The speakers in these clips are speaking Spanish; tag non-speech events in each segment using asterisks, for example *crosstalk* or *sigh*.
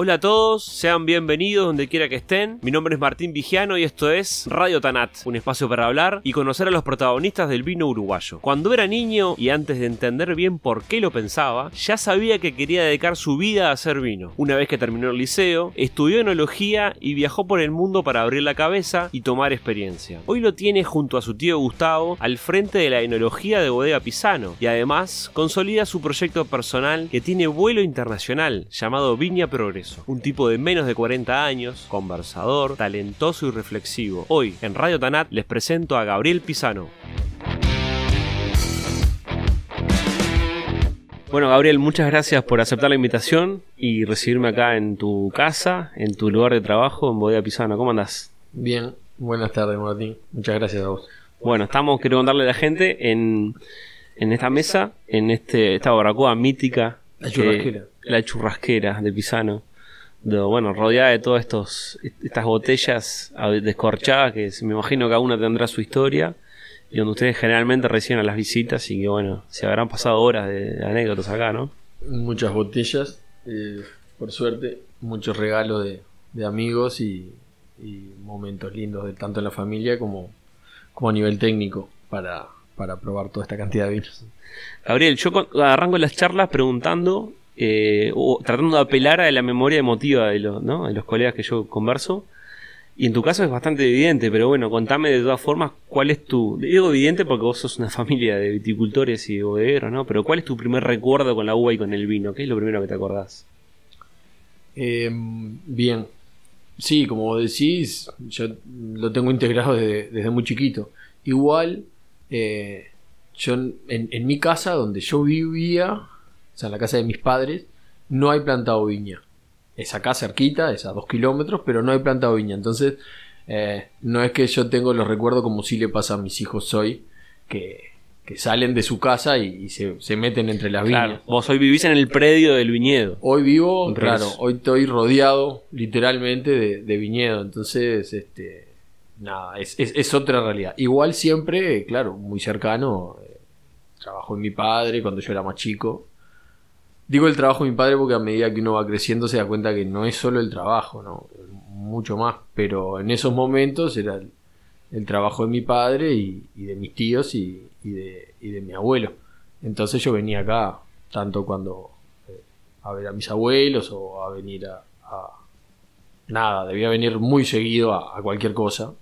Hola a todos, sean bienvenidos donde quiera que estén. Mi nombre es Martín Vigiano y esto es Radio Tanat, un espacio para hablar y conocer a los protagonistas del vino uruguayo. Cuando era niño y antes de entender bien por qué lo pensaba, ya sabía que quería dedicar su vida a hacer vino. Una vez que terminó el liceo, estudió enología y viajó por el mundo para abrir la cabeza y tomar experiencia. Hoy lo tiene junto a su tío Gustavo al frente de la enología de Bodega Pisano y además consolida su proyecto personal que tiene vuelo internacional llamado Viña Progreso. Un tipo de menos de 40 años, conversador, talentoso y reflexivo. Hoy, en Radio Tanat, les presento a Gabriel Pisano. Bueno, Gabriel, muchas gracias por aceptar la invitación y recibirme acá en tu casa, en tu lugar de trabajo, en Bodega Pisano. ¿Cómo andás? Bien, buenas tardes, Martín. Muchas gracias a vos. Bueno, estamos, quiero contarle a la gente, en, en esta mesa, en este, esta barbacoa mítica. La churrasquera. la churrasquera de Pisano bueno, rodeada de todas estos, estas botellas descorchadas que me imagino que cada una tendrá su historia y donde ustedes generalmente reciben a las visitas y que bueno, se habrán pasado horas de, anécdotas acá, ¿no? Muchas botellas, eh, por suerte, muchos regalos de, amigos y, momentos lindos de tanto en la familia como, como a nivel técnico para, para probar toda esta cantidad de vinos. Gabriel, yo arranco las charlas preguntando eh, o tratando de apelar a la memoria emotiva de los, de colegas que yo converso. Y en tu caso es bastante evidente, pero bueno, contame de todas formas cuál es tu. Digo evidente porque vos sos una *laughs* familia de viticultores y bodegueros, ¿no? Pero ¿cuál es tu primer recuerdo con la uva y con el vino? ¿Qué es lo primero que te acordás? Em, bien. Sí, como decís, yo lo tengo integrado desde, muy chiquito. Igual, eh, yo en mi casa, donde yo vivía, o sea, en la casa de mis padres, no hay plantado viña. Es acá cerquita, es a dos kilómetros, pero no hay plantado viña. Entonces, eh, no es que yo tengo los recuerdos como si le pasa a mis hijos hoy, que, salen de su casa y, se, meten entre las viñas. Vos hoy vivís en el predio del viñedo. Hoy vivo, claro, hoy estoy rodeado literalmente de, viñedo. Entonces, este, nada, es, otra realidad. Igual siempre, claro, muy cercano. Eh, trabajo en mi padre cuando yo era más chico. Digo el trabajo de mi padre porque a medida que uno va creciendo se da cuenta que no es solo el trabajo, ¿no? Mucho más. Pero en esos momentos era el, trabajo de mi padre y, de mis tíos y, de, mi abuelo. Entonces yo venía acá, tanto cuando eh, a ver a mis abuelos o a venir a, nada, debía venir muy seguido a, cualquier cosa.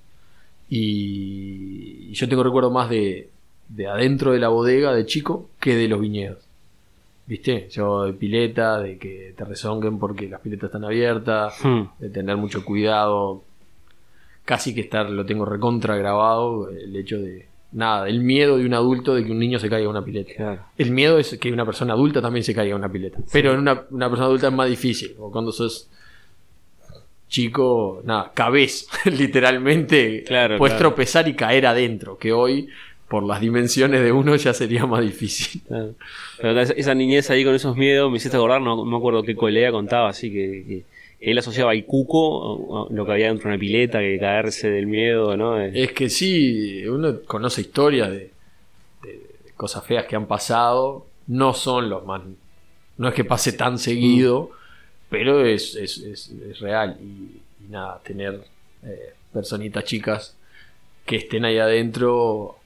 Y, yo tengo recuerdo más de, de adentro de la bodega de chico que de los viñedos. ¿Viste? Yo de pileta, de que te rezonguen porque las piletas están abiertas, hmm. de tener mucho cuidado. Casi que estar, lo tengo recontra grabado, el hecho de. Nada, el miedo de un adulto de que un niño se caiga en una pileta. El miedo es que una persona adulta también se caiga en una pileta. Pero en una, una persona adulta es más difícil. O cuando sos chico, nada, cabez, *laughs* literalmente. Claro, puedes tropezar y caer adentro. Que hoy por las dimensiones de uno ya sería más difícil. *laughs* Pero esa niñez ahí con esos miedos me hiciste acordar, no, me acuerdo qué colega contaba, así que, él asociaba al cuco, lo que había dentro de una pileta, que caerse del miedo, ¿no? Es que sí, uno conoce historias de, cosas feas que han pasado, no son los más... No es que pase tan seguido, pero es, es, real. Y, nada, tener eh, personitas chicas que estén ahí adentro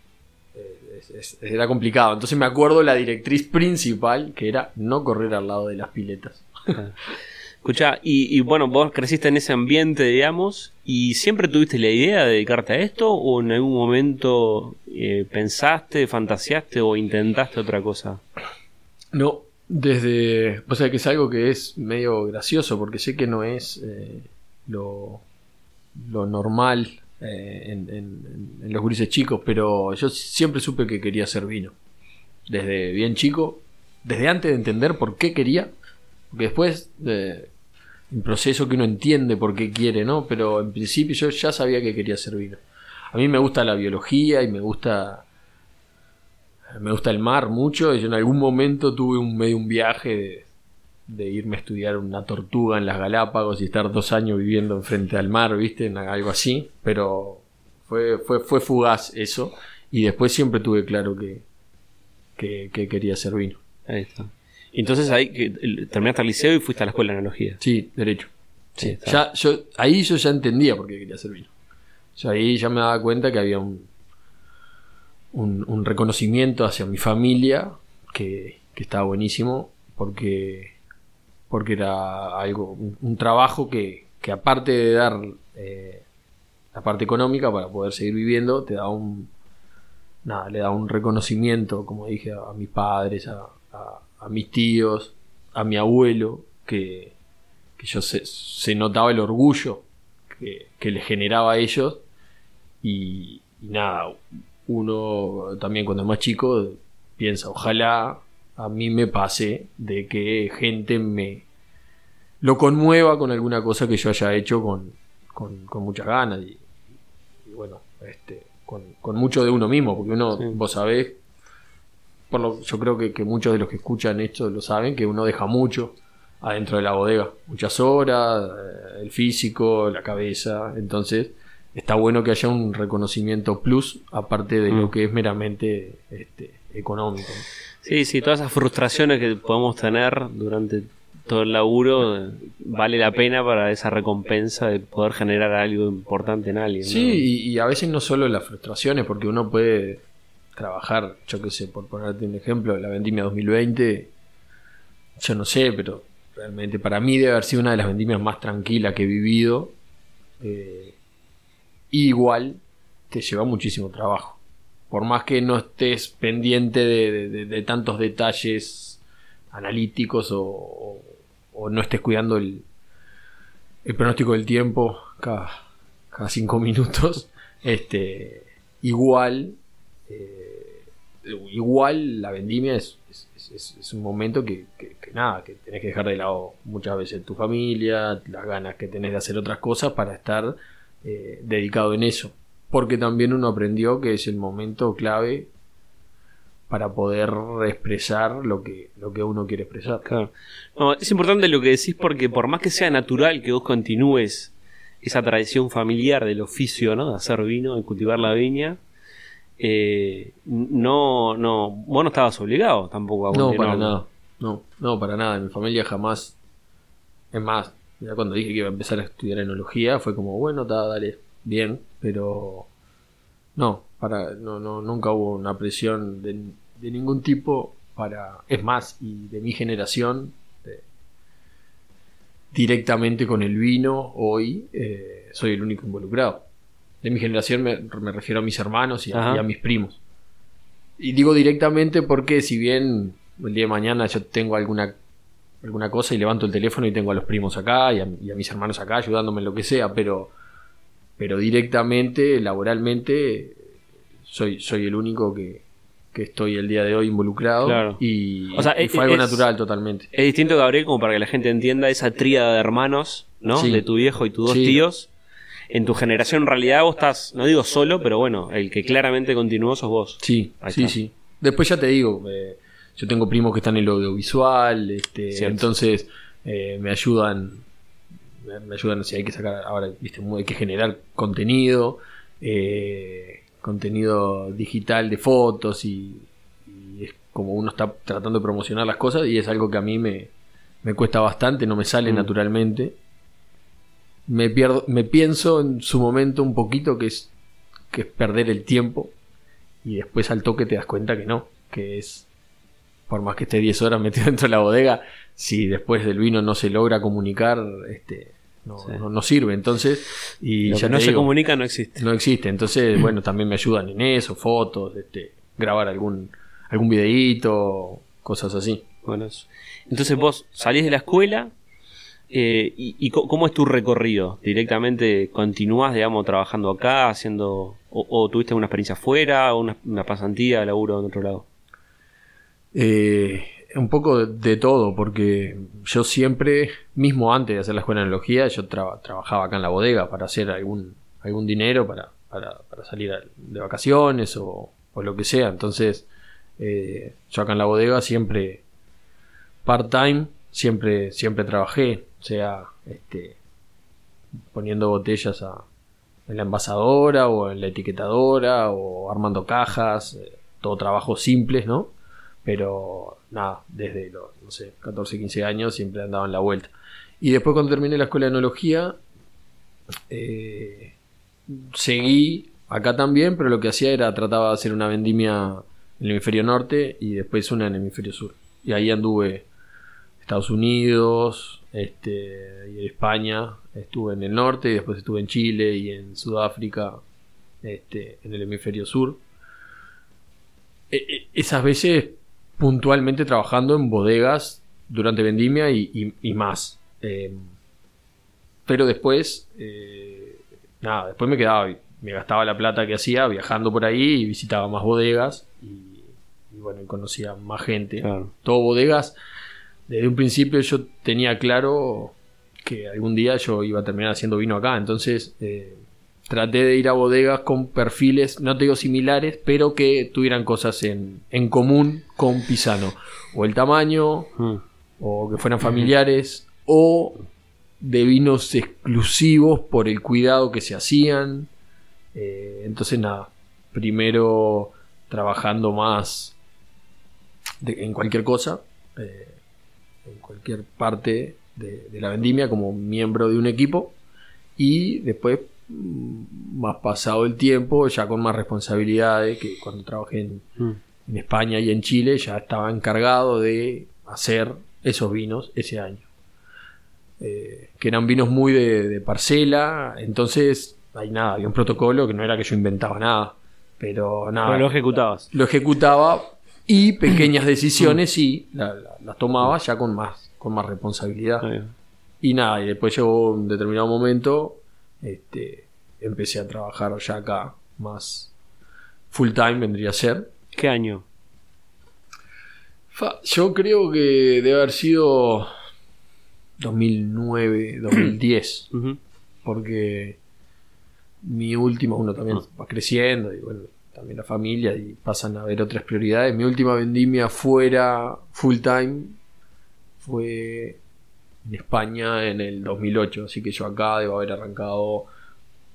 era complicado. Entonces me acuerdo la directriz principal, que era no correr al lado de las piletas. *laughs* Escucha, y, bueno, vos creciste en ese ambiente, digamos, y siempre tuviste la idea de dedicarte a esto, o en algún momento eh, pensaste, fantaseaste o intentaste otra cosa? No, desde. O sea, que es algo que es medio gracioso, porque sé que no es eh, lo, lo normal eh, en, los grises chicos, pero yo siempre supe que quería hacer vino. Desde bien chico, desde antes de entender por qué quería, porque después de un proceso que uno entiende por qué quiere, ¿no? Pero en principio yo ya sabía que quería hacer vino. A mí me gusta la biología y me gusta me gusta el mar mucho. Y yo en algún momento tuve un medio un viaje de, de irme a estudiar una tortuga en las Galápagos y estar dos años viviendo enfrente al mar, ¿viste? Algo así, pero fue, fue, fue fugaz eso y después siempre tuve claro que, que, quería ser vino. Ahí está. Entonces ahí que, terminaste el liceo y fuiste a la escuela de analogía. Sí, derecho. Sí, ya, yo, ahí yo ya entendía por qué quería hacer vino. Yo ahí ya me daba cuenta que había un, un, reconocimiento hacia mi familia que, estaba buenísimo porque, porque era algo, un, trabajo que, que, aparte de dar eh, la parte económica para poder seguir viviendo, te da un, nada, le da un reconocimiento, como dije, a, mis padres, a, mis tíos, a mi abuelo, que, que yo se, notaba el orgullo que, que le generaba a ellos. Y, nada, uno también cuando es más chico piensa, ojalá a mí me pase de que gente me lo conmueva con alguna cosa que yo haya hecho con, con, muchas ganas y, bueno, este, con, mucho de uno mismo, porque uno, vos sabés, por lo, yo creo que, que, muchos de los que escuchan esto lo saben, que uno deja mucho adentro de la bodega, muchas horas, eh, el físico, la cabeza, entonces está bueno que haya un reconocimiento plus, aparte de lo mm. que es meramente este, económico. Sí, sí, todas esas frustraciones que podemos tener durante todo el laburo eh, vale la pena para esa recompensa de poder generar algo importante en alguien. Sí, y, a veces no solo las frustraciones, porque uno puede trabajar, yo qué sé, por ponerte un ejemplo, la vendimia 2020, yo no sé, pero realmente para mí debe haber sido una de las vendimias más tranquilas que he vivido. Eh, igual te lleva muchísimo trabajo. Por más que no estés pendiente de, tantos detalles analíticos o, no estés cuidando el, pronóstico del tiempo cada, cada cinco *laughs* minutos, este, igual, eh, igual la vendimia es, es, un momento que, nada, que tenés que dejar de lado muchas veces tu familia, las ganas que tenés de hacer otras cosas para estar eh, dedicado en eso. Porque también uno aprendió que es el momento clave para poder expresar lo que, lo que uno quiere expresar. es importante lo que decís porque por más que sea natural que vos continúes esa tradición familiar del oficio, ¿no? De hacer vino, de cultivar la viña, eh, no, no, vos no estabas obligado tampoco a No, para nada. No, no, para nada. En mi familia jamás. Es más, ya cuando dije que iba a empezar a estudiar enología, fue como, bueno, dale, bien, pero no, para, no, no, nunca hubo una presión de, ningún tipo para, es más, y de mi generación, directamente con el vino, hoy eh, soy el único involucrado. De mi generación me, refiero a mis hermanos y a mis primos. Y digo directamente porque si bien el día de mañana yo tengo alguna alguna cosa y levanto el teléfono y tengo a los primos acá y a, mis hermanos acá ayudándome en lo que sea, pero, pero directamente, laboralmente, soy, soy el único que, estoy el día de hoy involucrado y, fue algo natural totalmente. Es distinto, Gabriel, como para que la gente entienda esa tríada de hermanos, ¿no? De tu viejo y tus dos tíos. En tu generación, en realidad, vos estás, no digo solo, pero bueno, el que claramente continuó sos vos. Sí, sí, sí. Después ya te digo, eh, yo tengo primos que están en el audiovisual, este, entonces eh, me ayudan, me ayudan si hay que sacar, ahora ¿viste? hay que generar contenido, eh, contenido digital de fotos y, es como uno está tratando de promocionar las cosas y es algo que a mí me, me cuesta bastante, no me sale mm. naturalmente. Me, pierdo, me pienso en su momento un poquito que es, que es perder el tiempo y después al toque te das cuenta que no, que es por más que esté 10 horas *laughs* metido dentro de la bodega, si después del vino no se logra comunicar, este, no, sirve. Entonces, y ya no se comunica no existe. No existe. Entonces, *clears throat* bueno, también me ayudan en eso, fotos, este, grabar algún, algún videíto, cosas así. Bueno, entonces vos salís de la escuela eh, y, cómo es tu recorrido? ¿Directamente continúas, digamos, trabajando acá, haciendo, o, tuviste una experiencia afuera, o una, una pasantía, laburo en otro lado? Eh, un poco de, todo, porque yo siempre, mismo antes de hacer la escuela de analogía, yo trabajaba acá en la bodega para hacer algún, algún dinero para, para, salir de vacaciones o, lo que sea. Entonces, eh, yo acá en la bodega siempre, part-time, siempre, siempre trabajé, o sea, este, poniendo botellas en la envasadora o en la etiquetadora o armando cajas, eh, todo trabajo simples, ¿no? Pero nada, desde los, no sé, 14, 15 años siempre andaba en la vuelta. Y después cuando terminé la escuela de enología, eh, seguí acá también, pero lo que hacía era trataba de hacer una vendimia en el hemisferio norte y después una en el hemisferio sur. Y ahí anduve Estados Unidos, este, y en España, estuve en el norte y después estuve en Chile y en Sudáfrica, este, en el hemisferio sur. E, e, esas veces puntualmente trabajando en bodegas durante vendimia y, más. Em, pero después, eh, nada, después me quedaba, me gastaba la plata que hacía viajando por ahí y visitaba más bodegas y, bueno, conocía más gente. Todo bodegas. Desde un principio yo tenía claro que algún día yo iba a terminar haciendo vino acá, entonces eh, traté de ir a bodegas con perfiles, no te digo similares, pero que tuvieran cosas en, común con Pisano. O el tamaño, hmm. o que fueran familiares, o de vinos exclusivos por el cuidado que se hacían. Eh, entonces nada, primero trabajando más en cualquier cosa, eh, en cualquier parte de, de la vendimia como miembro de un equipo y después más pasado el tiempo, ya con más responsabilidades, que cuando trabajé en, mm. España y en Chile ya estaba encargado de hacer esos vinos ese año. Eh, que eran vinos muy de, parcela, entonces hay nada, había un protocolo que no era que yo inventaba nada, pero nada. lo ejecutabas. Lo ejecutaba y pequeñas decisiones sí las tomaba ya con más, con más responsabilidad. Y nada, y después llegó un determinado momento este, empecé a trabajar ya acá más full time vendría a ser. ¿Qué año? yo creo que debe haber sido 2009, 2010. *clears throat* Porque mi última, uno también ah. va creciendo y bueno, también la familia y pasan a ver otras prioridades. Mi última vendimia fuera full time fue en España en el 2008, así que yo acá debo haber arrancado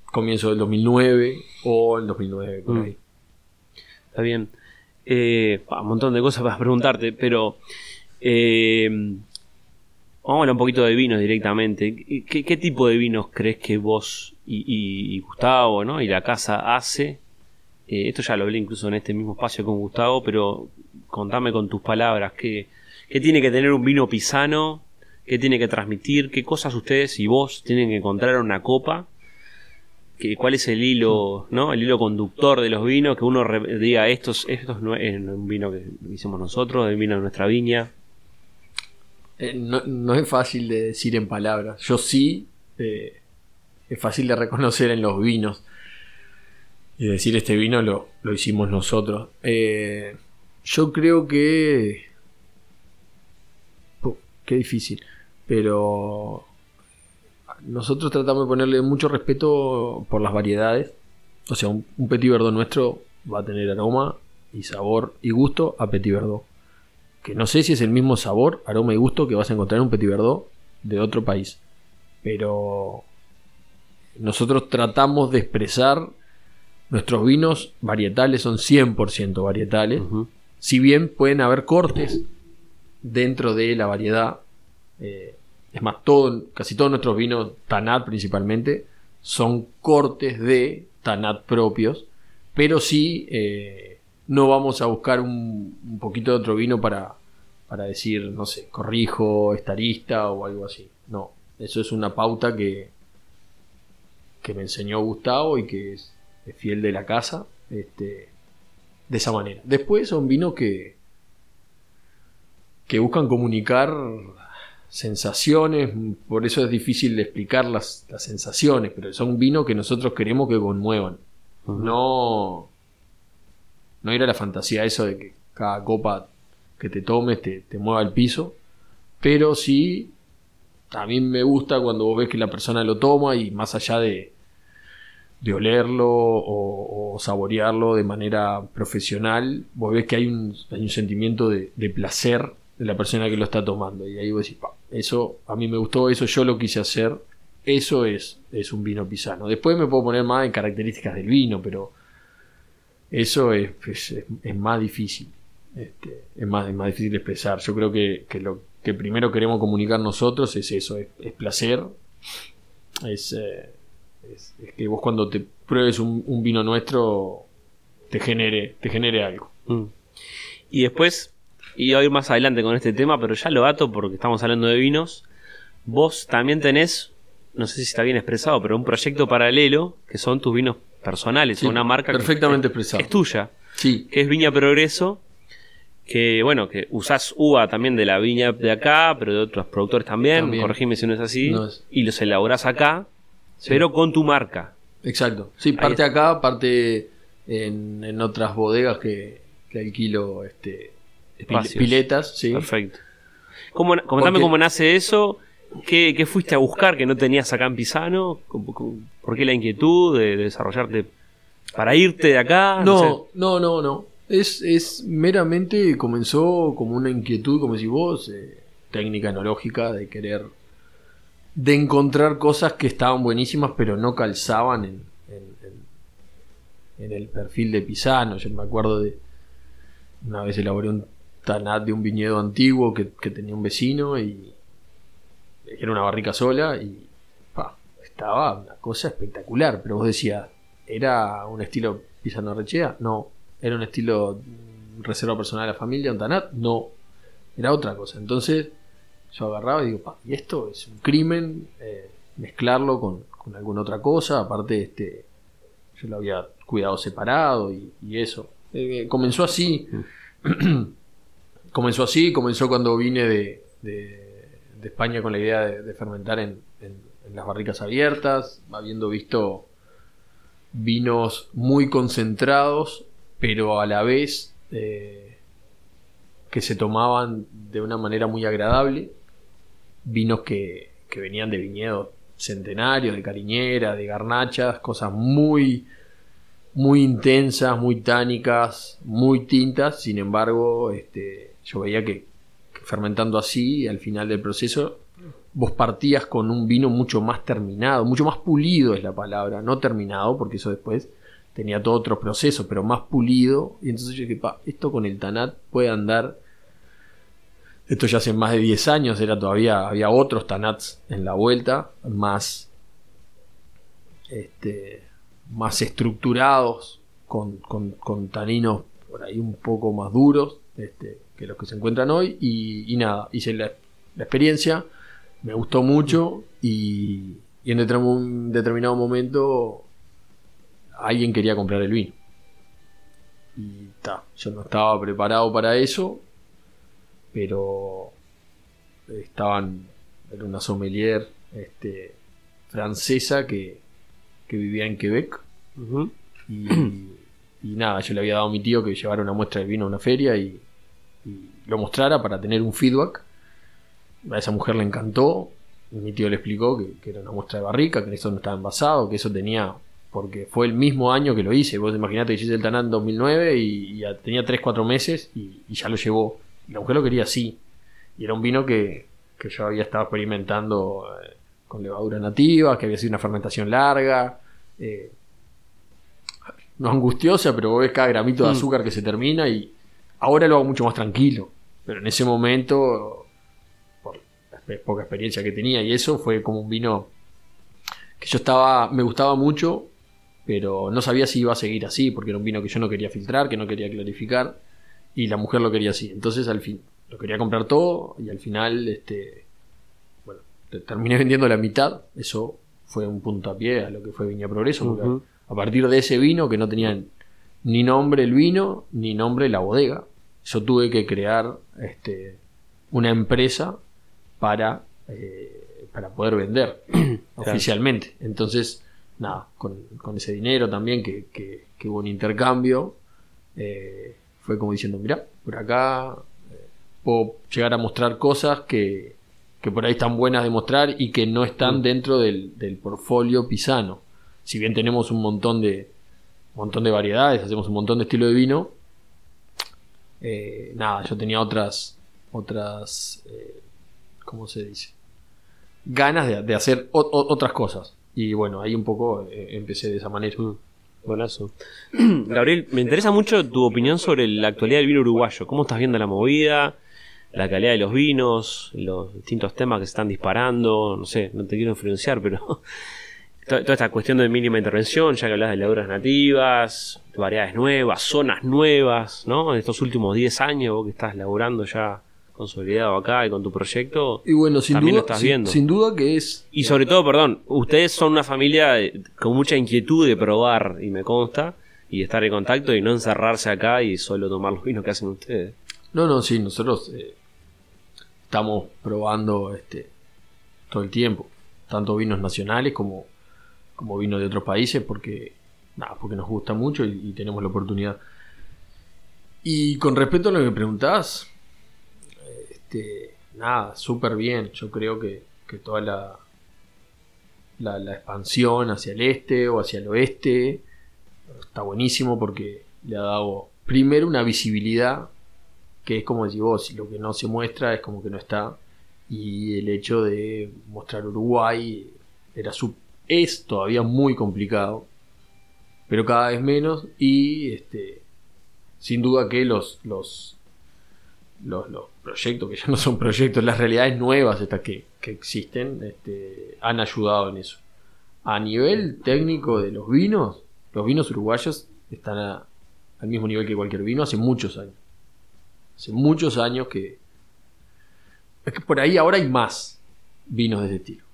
comienzo del 2009 o el 2009 por mm. ahí. Está bien. Eh, un montón de cosas para preguntarte, pero eh, vamos a hablar un poquito de vinos directamente. ¿Qué, tipo de vinos crees que vos y, Gustavo ¿no? y la casa hace? Eh, esto ya lo hablé incluso en este mismo espacio con Gustavo, pero contame con tus palabras, ¿qué, qué tiene que tener un vino pisano qué tiene que transmitir, qué cosas ustedes y vos tienen que encontrar en una copa, que, cuál es el hilo, ¿no? El hilo conductor de los vinos, que uno diga estos, estos no es un vino que hicimos nosotros, el vino de nuestra viña. Eh, no, es fácil de decir en palabras. Yo sí, eh, es fácil de reconocer en los vinos. Y decir este vino lo, lo hicimos nosotros. Eh, yo creo que... qué difícil pero nosotros tratamos de ponerle mucho respeto por las variedades. O sea, un, Petit Verdot nuestro va a tener aroma y sabor y gusto a Petit Verdot. Que no sé si es el mismo sabor, aroma y gusto que vas a encontrar en un Petit Verdot de otro país. Pero nosotros tratamos de expresar nuestros vinos varietales, son 100% varietales. Si bien pueden haber cortes dentro de la variedad, eh, es más, todo, casi todos nuestros vinos, Tanat principalmente, son cortes de Tanat propios, pero sí eh, no vamos a buscar un, poquito de otro vino para, para decir, no sé, corrijo, estarista o algo así. No, eso es una pauta que, que me enseñó Gustavo y que es, fiel de la casa, este, de esa manera. Después son vinos que, que buscan comunicar sensaciones, por eso es difícil de explicar las, sensaciones, pero son vinos que nosotros queremos que conmuevan. No, no ir a la fantasía eso de que cada copa que te tomes te, te mueva el piso, pero sí, a mí me gusta cuando vos ves que la persona lo toma y más allá de, de olerlo o, saborearlo de manera profesional, vos ves que hay un, hay un sentimiento de, de placer de la persona que lo está tomando. Y ahí vos decís, eso a mí me gustó, eso yo lo quise hacer, eso es, es un vino pisano. Después me puedo poner más en características del vino, pero eso es, es, más difícil. este, es, más, es más difícil expresar. Yo creo que, que lo que primero queremos comunicar nosotros es eso, es, placer, es, eh, es que vos cuando te pruebes un, un vino nuestro te genere, te genere algo. Mm. Y después, y voy a ir más adelante con este tema, pero ya lo ato porque estamos hablando de vinos. Vos también tenés, no sé si está bien expresado, pero un proyecto paralelo que son tus vinos personales, Sí, una marca que perfectamente es- expresado. es tuya, Sí, que es Viña Progreso, que bueno, que usás uva también de la viña de acá, pero de otros productores también, También. corregime si no es así, No es. y los elaborás acá, Sí. pero con tu marca. exacto. Sí, parte acá, parte en, en otras bodegas que, que alquilo este, Espacios. piletas, sí. Perfecto. ¿Cómo, comentame Porque- cómo nace eso. ¿Qué, qué fuiste a buscar que no tenías acá en Pisano? ¿Cómo- cómo- ¿Por qué la inquietud de, de desarrollarte para irte de acá? No, sé. no, no, no. Es, es meramente comenzó como una inquietud, como si vos, eh, técnica enológica, de querer, de encontrar cosas que estaban buenísimas, pero no calzaban en, en- en- en el perfil de Pisano. Yo me acuerdo de una vez elaboré un tanat de un viñedo antiguo que, que tenía un vecino y era una barrica sola y pa, estaba una cosa espectacular, pero vos decías, ¿era un estilo Pisano Rechea? No. ¿Era un estilo mm, reserva personal de la familia, un tanat? No. Era otra cosa. Entonces yo agarraba y digo, pa, y esto es un crimen, eh, mezclarlo con, con alguna otra cosa, aparte este yo lo había cuidado separado y, y eso. Eh, comenzó así. *clears throat* comenzó así, comenzó cuando vine de, de- de España con la idea de, fermentar en, en- en las barricas abiertas, habiendo visto vinos muy concentrados, pero a la vez eh, que se tomaban de una manera muy agradable, vinos que, que venían de viñedos centenarios, de cariñera, de garnachas, cosas muy muy intensas, muy tánicas, muy tintas, sin embargo, este, yo veía que, fermentando así, al final del proceso, vos partías con un vino mucho más terminado, mucho más pulido es la palabra, no terminado, porque eso después tenía todo otro proceso, pero más pulido, y entonces yo dije, pa, esto con el Tanat puede andar, esto ya hace más de 10 años, era todavía, había otros Tanats en la vuelta, más, este, más estructurados, con, con- con taninos por ahí un poco más duros este, que los que se encuentran hoy. Y, y nada, hice la, la experiencia, me gustó mucho y, y en un determinado momento alguien quería comprar el vino. Y ta, yo no estaba preparado para eso, pero estaban, era una sommelier este, francesa que, que vivía en Quebec y, y nada, yo le había dado a mi tío que llevara una muestra de vino a una feria y lo mostrara para tener un feedback. A esa mujer le encantó. y Mi tío le explicó que, que era una muestra de barrica, que eso no estaba envasado, que eso tenía. Porque fue el mismo año que lo hice. Vos imaginate que hice el Tanán en 2009 y, y ya tenía 3-4 meses y, y ya lo llevó. Y la mujer lo quería así. Y era un vino que, que yo había estado experimentando eh, con levadura nativa, que había sido una fermentación larga. eh, no angustiosa, pero vos ves cada gramito de Mm. azúcar que se termina y ahora lo hago mucho más tranquilo. Pero en ese momento, por la poca experiencia que tenía y eso, fue como un vino que yo estaba, me gustaba mucho, pero no sabía si iba a seguir así, porque era un vino que yo no quería filtrar, que no quería clarificar, y la mujer lo quería así. Entonces al fin, lo quería comprar todo y al final, este, bueno, te- terminé *laughs* vendiendo la mitad. Eso fue un puntapié a lo que fue Viña Progreso, porque a partir de ese vino que no tenía ni nombre el vino, ni nombre la bodega, yo tuve que crear este, una empresa para, eh, para poder vender *clears throat* oficialmente. Entonces, nada, con, con ese dinero también que, que- que hubo un intercambio, eh, fue como diciendo, mira, por acá eh, puedo llegar a mostrar cosas que, que por ahí están buenas de mostrar y que no están Mm. dentro del, del portfolio pisano. Si bien tenemos un montón de un montón de variedades, hacemos un montón de estilo de vino, eh, nada, yo tenía otras otras eh, ¿cómo se dice? ganas de, hacer otras cosas. Y bueno, ahí un poco eh, empecé de esa manera. Mm. Buenazo. *clears throat* Gabriel, me interesa mucho tu opinión sobre la actualidad del vino uruguayo. ¿Cómo estás viendo la movida? La calidad de los vinos, los distintos temas que se están disparando. No sé, no te quiero influenciar, pero *laughs* toda esta cuestión de mínima intervención, ya que hablas de levaduras nativas, variedades nuevas, zonas nuevas, ¿no? En estos últimos 10 años, vos que estás laburando ya consolidado acá y con tu proyecto. Y bueno, sin también duda, lo estás sin- viendo. sin duda que es Y sobre todo, perdón, ustedes son una familia de- con mucha inquietud de probar, y me consta, y estar en contacto y no encerrarse acá y solo tomar los vinos que hacen ustedes. No, no, sí, nosotros eh, estamos probando este todo el tiempo, tanto vinos nacionales como, como vinos de otros países, porque, nada, porque nos gusta mucho y, tenemos la oportunidad. Y con respecto a lo que preguntás, este, nada, súper bien. Yo creo que, que toda la, la, la expansión hacia el este o hacia el oeste está buenísimo porque le ha dado primero una visibilidad que es como decís vos, lo que no se muestra es como que no está. Y el hecho de mostrar Uruguay era su, es todavía muy complicado, pero cada vez menos. Y este, sin duda que los, los, los, proyectos, que ya no son proyectos, las realidades nuevas estas que, que existen, este, han ayudado en eso. A nivel técnico de los vinos, los vinos uruguayos están al mismo nivel que cualquier vino hace muchos años. Hace muchos años que. Es que por ahí ahora hay más vinos de ese estilo.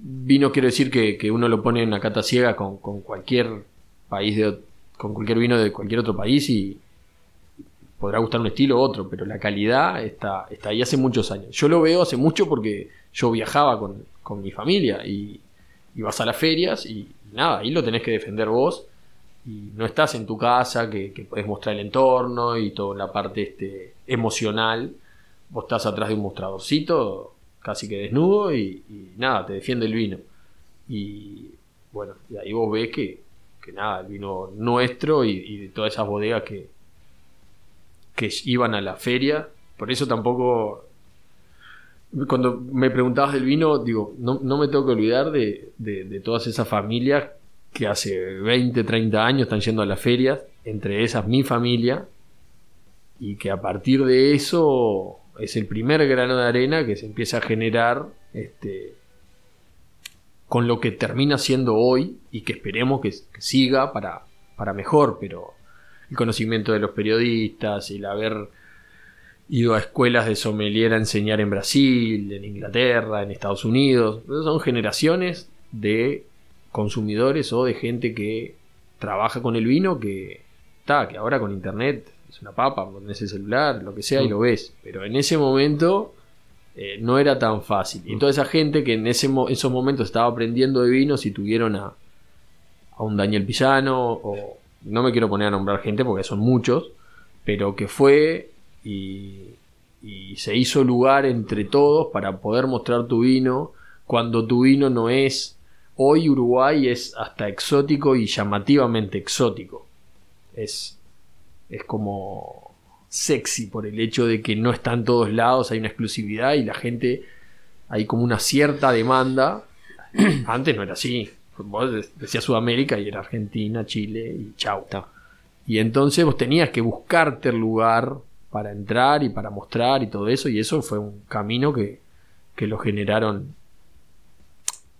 Vino quiero decir que, que uno lo pone en una cata ciega con, con cualquier país de con cualquier vino de cualquier otro país y podrá gustar un estilo u otro, pero la calidad está, está ahí hace muchos años. Yo lo veo hace mucho porque yo viajaba con, con mi familia y, vas a las ferias y nada, ahí lo tenés que defender vos y no estás en tu casa que, que puedes mostrar el entorno y toda la parte este, emocional. Vos estás atrás de un mostradorcito, casi que desnudo, y, nada, te defiende el vino. Y bueno, y ahí vos ves que, que nada, el vino nuestro y, y de todas esas bodegas que, que iban a la feria, por eso tampoco. Cuando me preguntabas del vino, digo, no, no me tengo que olvidar de, de- de todas esas familias que hace 20, 30 años están yendo a las ferias, entre esas mi familia, y que a partir de eso es el primer grano de arena que se empieza a generar este, con lo que termina siendo hoy y que esperemos que, siga para, para mejor, pero el conocimiento de los periodistas, el haber ido a escuelas de sommelier a enseñar en Brasil, en Inglaterra, en Estados Unidos, son generaciones de consumidores o de gente que trabaja con el vino que está, que ahora con internet es una papa, pones el celular, lo que sea y lo ves. Pero en ese momento eh, no era tan fácil. Y toda esa gente que en ese esos momentos estaba aprendiendo de vinos y tuvieron a, a un Daniel Pillano, o no me quiero poner a nombrar gente porque son muchos, pero que fue y, y se hizo lugar entre todos para poder mostrar tu vino cuando tu vino no es Hoy Uruguay es hasta exótico y llamativamente exótico. Es, es como sexy por el hecho de que no está en todos lados, hay una exclusividad y la gente, hay como una cierta demanda. *clears throat* Antes no era así. Vos de- decías Sudamérica y era Argentina, Chile y chau. Y entonces vos tenías que buscarte el lugar para entrar y para mostrar y todo eso. Y eso fue un camino que, que lo generaron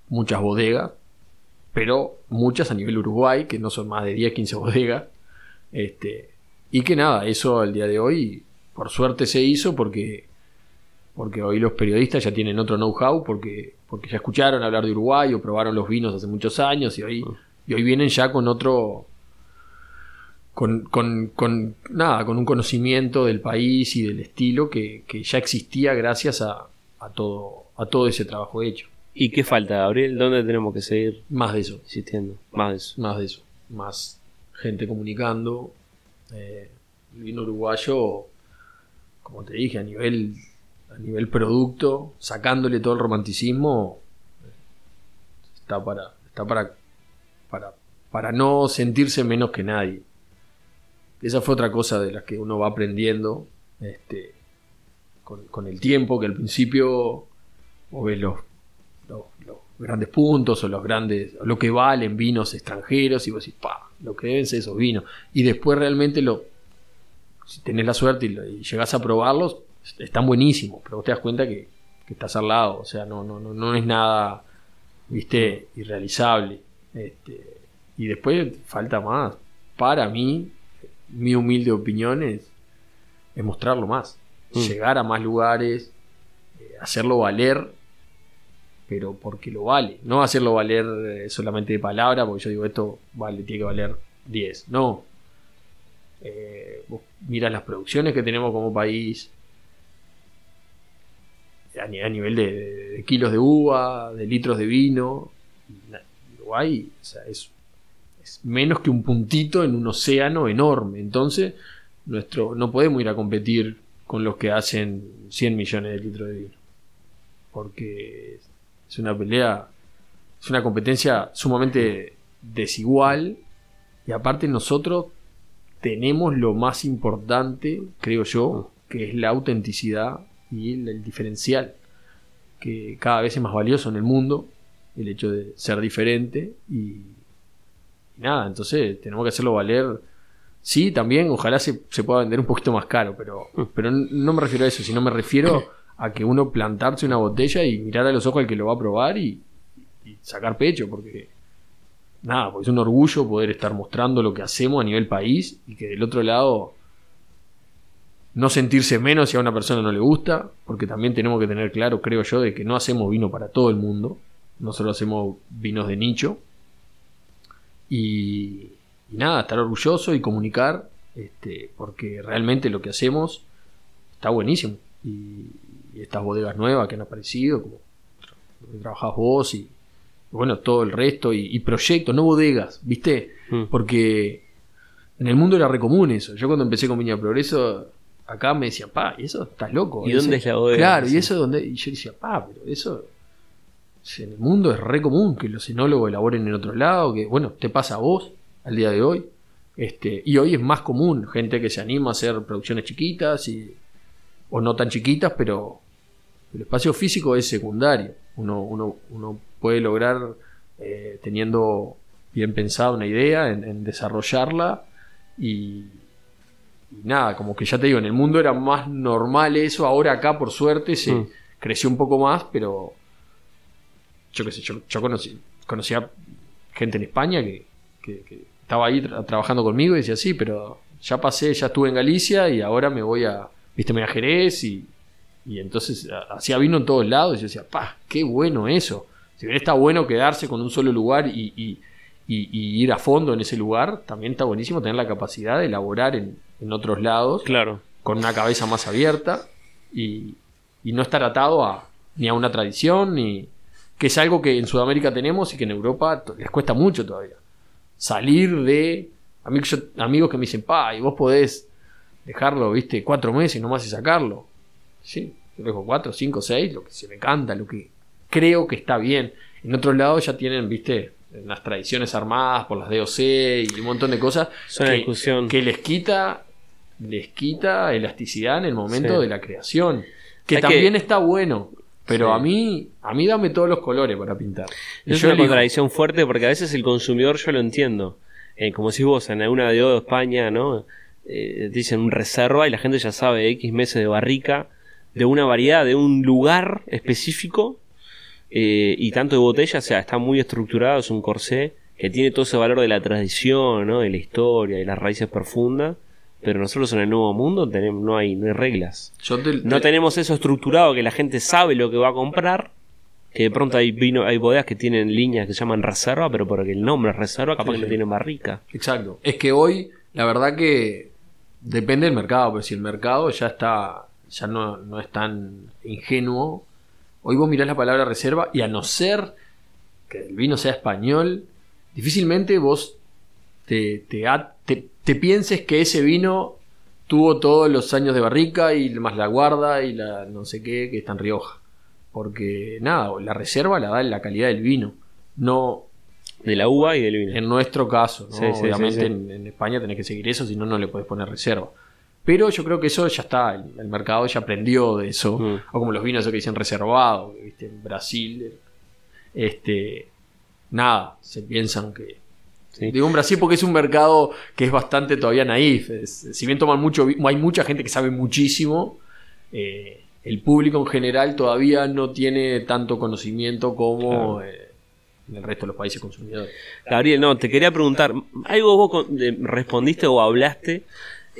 muchas bodegas, pero muchas a nivel Uruguay, que no son más de 10, 15 bodegas. Este, y que nada, eso al día de hoy, por suerte se hizo porque, porque hoy los periodistas ya tienen otro know-how, porque, porque ya escucharon hablar de Uruguay o probaron los vinos hace muchos años y hoy, y hoy vienen ya con otro... Con, con, con nada, con un conocimiento del país y del estilo que, que ya existía gracias a, a todo, a todo ese trabajo hecho. ¿Y qué falta, Gabriel? ¿Dónde tenemos que seguir Más de eso. insistiendo? Más de eso. más de eso, más gente comunicando. Eh, el vino uruguayo, como te dije, a nivel, a nivel producto, sacándole todo el romanticismo, está para, está para, para, para no sentirse menos que nadie. Esa fue otra cosa de las que uno va aprendiendo este, con, con el tiempo, que al principio vos ves los- grandes puntos o los grandes, o lo que valen vinos extranjeros y vos decís, pa, lo que deben ser esos vinos. Y después realmente lo, si tenés la suerte y, y llegás a probarlos, están buenísimos, pero vos te das cuenta que, que estás al lado, o sea, no, no, no, no es nada, viste, irrealizable. Este, y después falta más. Para mí, mi humilde opinión es, es mostrarlo más, Mm. llegar a más lugares, eh, hacerlo valer, pero porque lo vale. No hacerlo valer eh, solamente de palabra, porque yo digo esto vale, tiene que valer 10. No. Eh, vos las producciones que tenemos como país, a, ni- a nivel de, de kilos de uva, de litros de vino. Uruguay o sea, es, es menos que un puntito en un océano enorme. Entonces, nuestro, no podemos ir a competir con los que hacen 100 millones de litros de vino. Porque es una pelea, es una competencia sumamente desigual. Y aparte nosotros tenemos lo más importante, creo yo, que es la autenticidad y el, el diferencial, que cada vez es más valioso en el mundo, el hecho de ser diferente y, y nada, entonces tenemos que hacerlo valer. Sí, también ojalá se, se pueda vender un poquito más caro, pero, pero no me refiero a eso, sino me refiero a que uno plantarse una botella y mirar a los ojos al que lo va a probar y, sacar pecho, porque nada, pues es un orgullo poder estar mostrando lo que hacemos a nivel país y que del otro lado no sentirse menos si a una persona no le gusta, porque también tenemos que tener claro, creo yo, de que no hacemos vino para todo el mundo, nosotros hacemos vinos de nicho. Y, y nada, estar orgulloso y comunicar, este, porque realmente lo que hacemos está buenísimo. Y, y estas bodegas nuevas que han aparecido, como que trabajás vos y bueno, todo el resto, y, y proyectos, no bodegas, ¿viste? Mm. Porque en el mundo era re común eso. Yo cuando empecé con Viña Progreso, acá me decían, pa, y eso estás loco. ¿Y dónde es la bodega? Claro, Sí. y eso donde. Y yo decía, pa, pero eso. En el mundo es re común que los enólogos elaboren en otro lado, que bueno, te pasa a vos al día de hoy. Este, y hoy es más común gente que se anima a hacer producciones chiquitas y, o no tan chiquitas, pero el espacio físico es secundario. Uno, uno, uno puede lograr, eh, teniendo bien pensada una idea, en, en desarrollarla y, y nada, como que ya te digo, en el mundo era más normal eso, ahora acá por suerte se Mm. creció un poco más, pero yo qué sé, yo, yo conocí, conocía gente en España que, que- que estaba ahí tra- trabajando conmigo y decía, sí, pero ya pasé, ya estuve en Galicia y ahora me voy a, viste, me Jerez y, y entonces hacía vino en todos lados y yo decía, pa, qué bueno eso. Si bien está bueno quedarse con un solo lugar y, y- ir a fondo en ese lugar, también está buenísimo tener la capacidad de elaborar en, en otros lados Claro. con una cabeza más abierta y, y no estar atado a, ni a una tradición, ni que es algo que en Sudamérica tenemos y que en Europa les cuesta mucho todavía. Salir de amigos, amigos que me dicen, pa, y vos podés dejarlo, viste, cuatro meses nomás y sacarlo. Sí, yo dejo cuatro, cinco, seis, lo que se me canta, lo que creo que está bien. En otros lados ya tienen, viste, las tradiciones armadas por las DOC y un montón de cosas que- discusión. que les quita les quita elasticidad en el momento Sí. de la creación que ¿Sabes también que- está bueno pero Sí. a mí a mí dame todos los colores para pintar Y Es yo una elijo. contradicción fuerte porque a veces el consumidor yo lo entiendo. Eh, como si vos en alguna de España, ¿no? Eh, dicen un reserva y la gente ya sabe X meses de barrica de una variedad, de un lugar específico eh, y tanto de botella, o sea, está muy estructurado, es un corsé que tiene todo ese valor de la tradición, ¿no? De la historia, de las raíces profundas. Pero nosotros en el nuevo mundo tenemos, no, hay, no hay reglas. Yo te- No te- tenemos eso estructurado que la gente sabe lo que va a comprar. Que de pronto hay vino, hay bodegas que tienen líneas que se llaman reserva, pero porque el nombre es reserva, capaz Sí, que no tienen barrica. exacto es que hoy la verdad que depende del mercado pero si el mercado ya está ya no, no es tan ingenuo hoy vos mirás la palabra reserva y a no ser que el vino sea español difícilmente vos te, te, te- pienses que ese vino tuvo todos los años de barrica y más la guarda y la no sé qué que está en Rioja. Porque nada, la reserva la da la calidad del vino. No De la uva y del vino. en nuestro caso, ¿no? Sí, sí, obviamente sí. En, en España tenés que seguir eso, si no, no le podés poner reserva. Pero yo creo que eso ya está, el, el mercado ya aprendió de eso. Mm. O como los vinos que dicen reservado, ¿viste? en Brasil. este, nada, se piensan que... Digo en Brasil porque es un mercado que es bastante todavía naif. si bien toman mucho, hay mucha gente que sabe muchísimo, eh, el público en general todavía no tiene tanto conocimiento como eh, en el resto de los países consumidores. Gabriel, no, te quería preguntar, algo vos respondiste o hablaste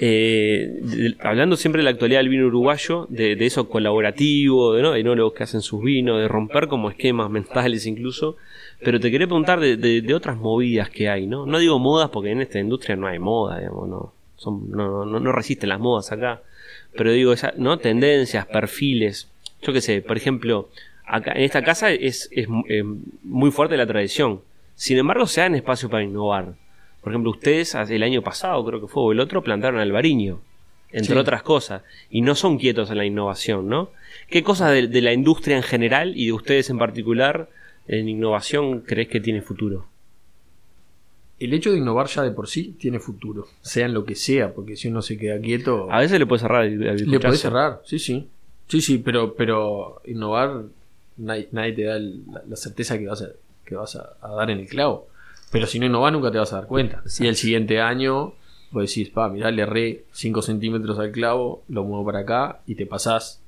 eh, hablando siempre de la actualidad del vino uruguayo, de, eso colaborativo, de, ¿no? de enólogos que hacen sus vinos, de romper como esquemas mentales incluso, pero te quería preguntar de, otras movidas que hay, ¿no? No digo modas porque en esta industria no hay moda, digamos, no, son, no, no, resisten las modas acá, pero digo, ¿no? Tendencias, perfiles, yo qué sé, por ejemplo, acá en esta casa es, es eh, muy fuerte la tradición, sin embargo se dan espacio para innovar. Por ejemplo, ustedes el año pasado, creo que fue, o el otro, plantaron albariño, entre otras cosas, y no son quietos en la innovación, ¿no? ¿Qué cosas de, la industria en general y de ustedes en particular en innovación crees que tiene futuro? El hecho de innovar ya de por sí tiene futuro, sea en lo que sea, porque si uno se queda quieto... A veces le puede cerrar el, Le puede cerrar, sí, sí. Sí, sí, pero, pero innovar, nadie, te da la, certeza que vas, a, que vas a dar en el clavo. Pero si no innovas nunca te vas a dar cuenta. Si el siguiente año vos decís, pa, mirá, le erré 5 centímetros al clavo, lo muevo para acá y te pasás.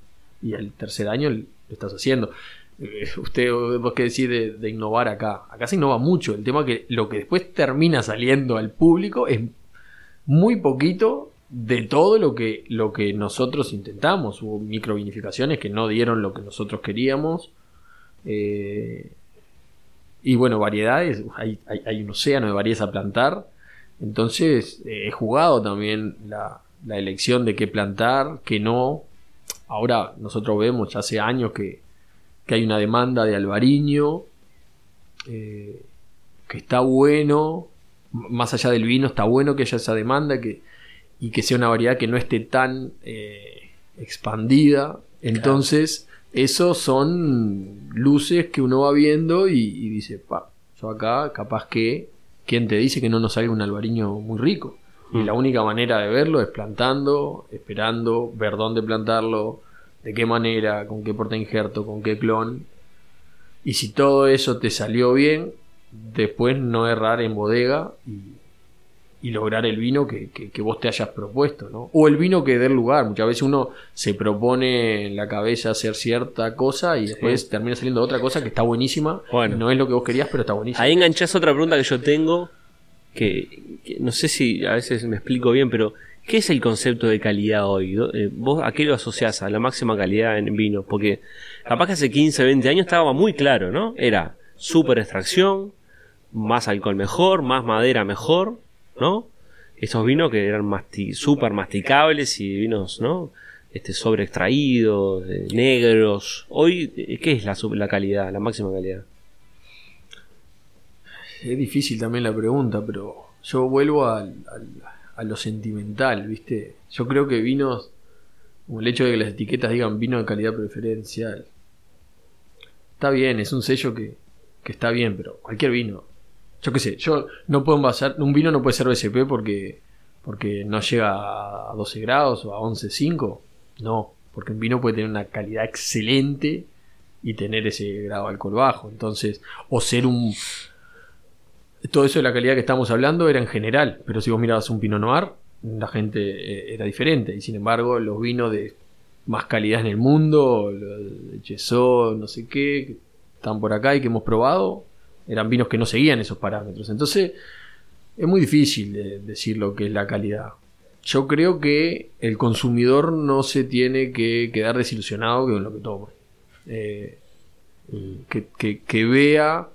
Y el tercer año lo estás haciendo. Eh, usted, vos qué decís de, innovar acá. Acá se innova mucho. El tema que lo que después termina saliendo al público es muy poquito de todo lo que, lo que nosotros intentamos. Hubo microvinificaciones que no dieron lo que nosotros queríamos. Eh, y bueno, variedades, hay, hay, un océano de variedades a plantar. Entonces eh, he jugado también la, elección de qué plantar, qué no. Ahora nosotros vemos ya hace años que, hay una demanda de albariño, eh, que está bueno, más allá del vino, está bueno que haya esa demanda que, y que sea una variedad que no esté tan eh, expandida. Entonces, esos son luces que uno va viendo y, dice, pa, yo acá capaz que, ¿quién te dice que no nos salga un albariño muy rico? Y mm. la única manera de verlo es plantando, esperando, ver dónde plantarlo, de qué manera, con qué porta injerto, con qué clon. Y si todo eso te salió bien, después no errar en bodega y, y lograr el vino que, vos te hayas propuesto, ¿no? O el vino que dé lugar. Muchas veces uno se propone en la cabeza hacer cierta cosa y después termina saliendo otra cosa que está buenísima. Bueno. No es lo que vos querías, pero está buenísima. Ahí enganchás otra pregunta que yo tengo, que, no sé si a veces me explico bien, pero ¿qué es el concepto de calidad hoy? Eh, ¿Vos a qué lo asociás? A la máxima calidad en vino. Porque capaz que hace 15, 20 años estaba muy claro, ¿no? Era super extracción, más alcohol mejor, más madera mejor ¿no? Esos vinos que eran súper masticables y vinos, ¿no? Este, sobre extraídos, negros. Hoy, ¿qué es la, la calidad, la máxima calidad? Es difícil también la pregunta, pero yo vuelvo a lo sentimental, ¿viste? Yo creo que vinos, como el hecho de que las etiquetas digan vino de calidad preferencial, está bien, es un sello que, que está bien, pero cualquier vino yo qué sé, yo no puedo envasar, un vino no puede ser BSP porque, porque no llega a 12 grados o a 11.5. No, porque un vino puede tener una calidad excelente y tener ese grado de alcohol bajo. Entonces, o ser un... Todo eso de la calidad que estamos hablando era en general, pero si vos mirabas un Pinot Noir, la gente eh, era diferente. Y sin embargo, los vinos de más calidad en el mundo, de Chesot, no sé qué, que están por acá y que hemos probado, eran vinos que no seguían esos parámetros. Entonces, es muy difícil decir lo que es la calidad. Yo creo que el consumidor no se tiene que quedar desilusionado con lo que toma. Eh, que, vea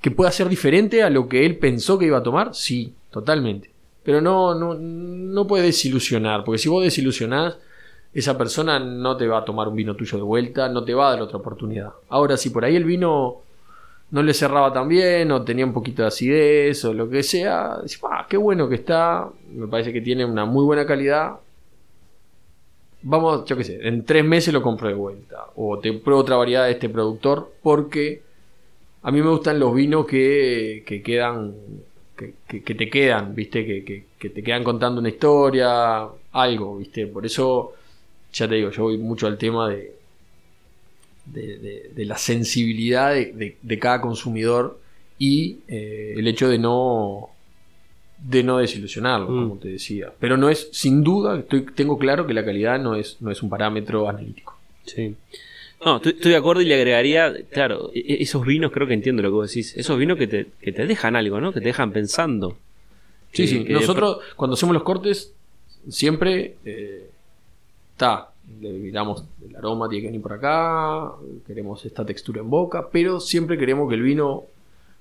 que pueda ser diferente a lo que él pensó que iba a tomar, sí, totalmente. Pero no, no, no puede desilusionar, porque si vos desilusionás, esa persona no te va a tomar un vino tuyo de vuelta, no te va a dar otra oportunidad. Ahora, si por ahí el vino no le cerraba tan bien o tenía un poquito de acidez o lo que sea, dice, ah, qué bueno que está, me parece que tiene una muy buena calidad. Vamos, yo qué sé, en tres meses lo compro de vuelta. O te pruebo otra variedad de este productor porque a mí me gustan los vinos que, que quedan, que, que, te quedan, viste, que, que te quedan contando una historia, algo, viste. Por eso, ya te digo, yo voy mucho al tema de de, de- la sensibilidad de, cada consumidor y eh, el hecho de no de no desilusionarlo, Mm. como te decía. Pero no es, sin duda, estoy, tengo claro que la calidad no es, no es un parámetro analítico. Sí. No, estoy, estoy de acuerdo y le agregaría, claro, e- e- esos vinos, creo que entiendo lo que vos decís, esos vinos que te, que te dejan algo, ¿no? Que te dejan pensando. Sí, sí. Nosotros, cuando hacemos los cortes, siempre eh, está, le miramos el aroma, tiene que venir por acá, queremos esta textura en boca, pero siempre queremos que el vino,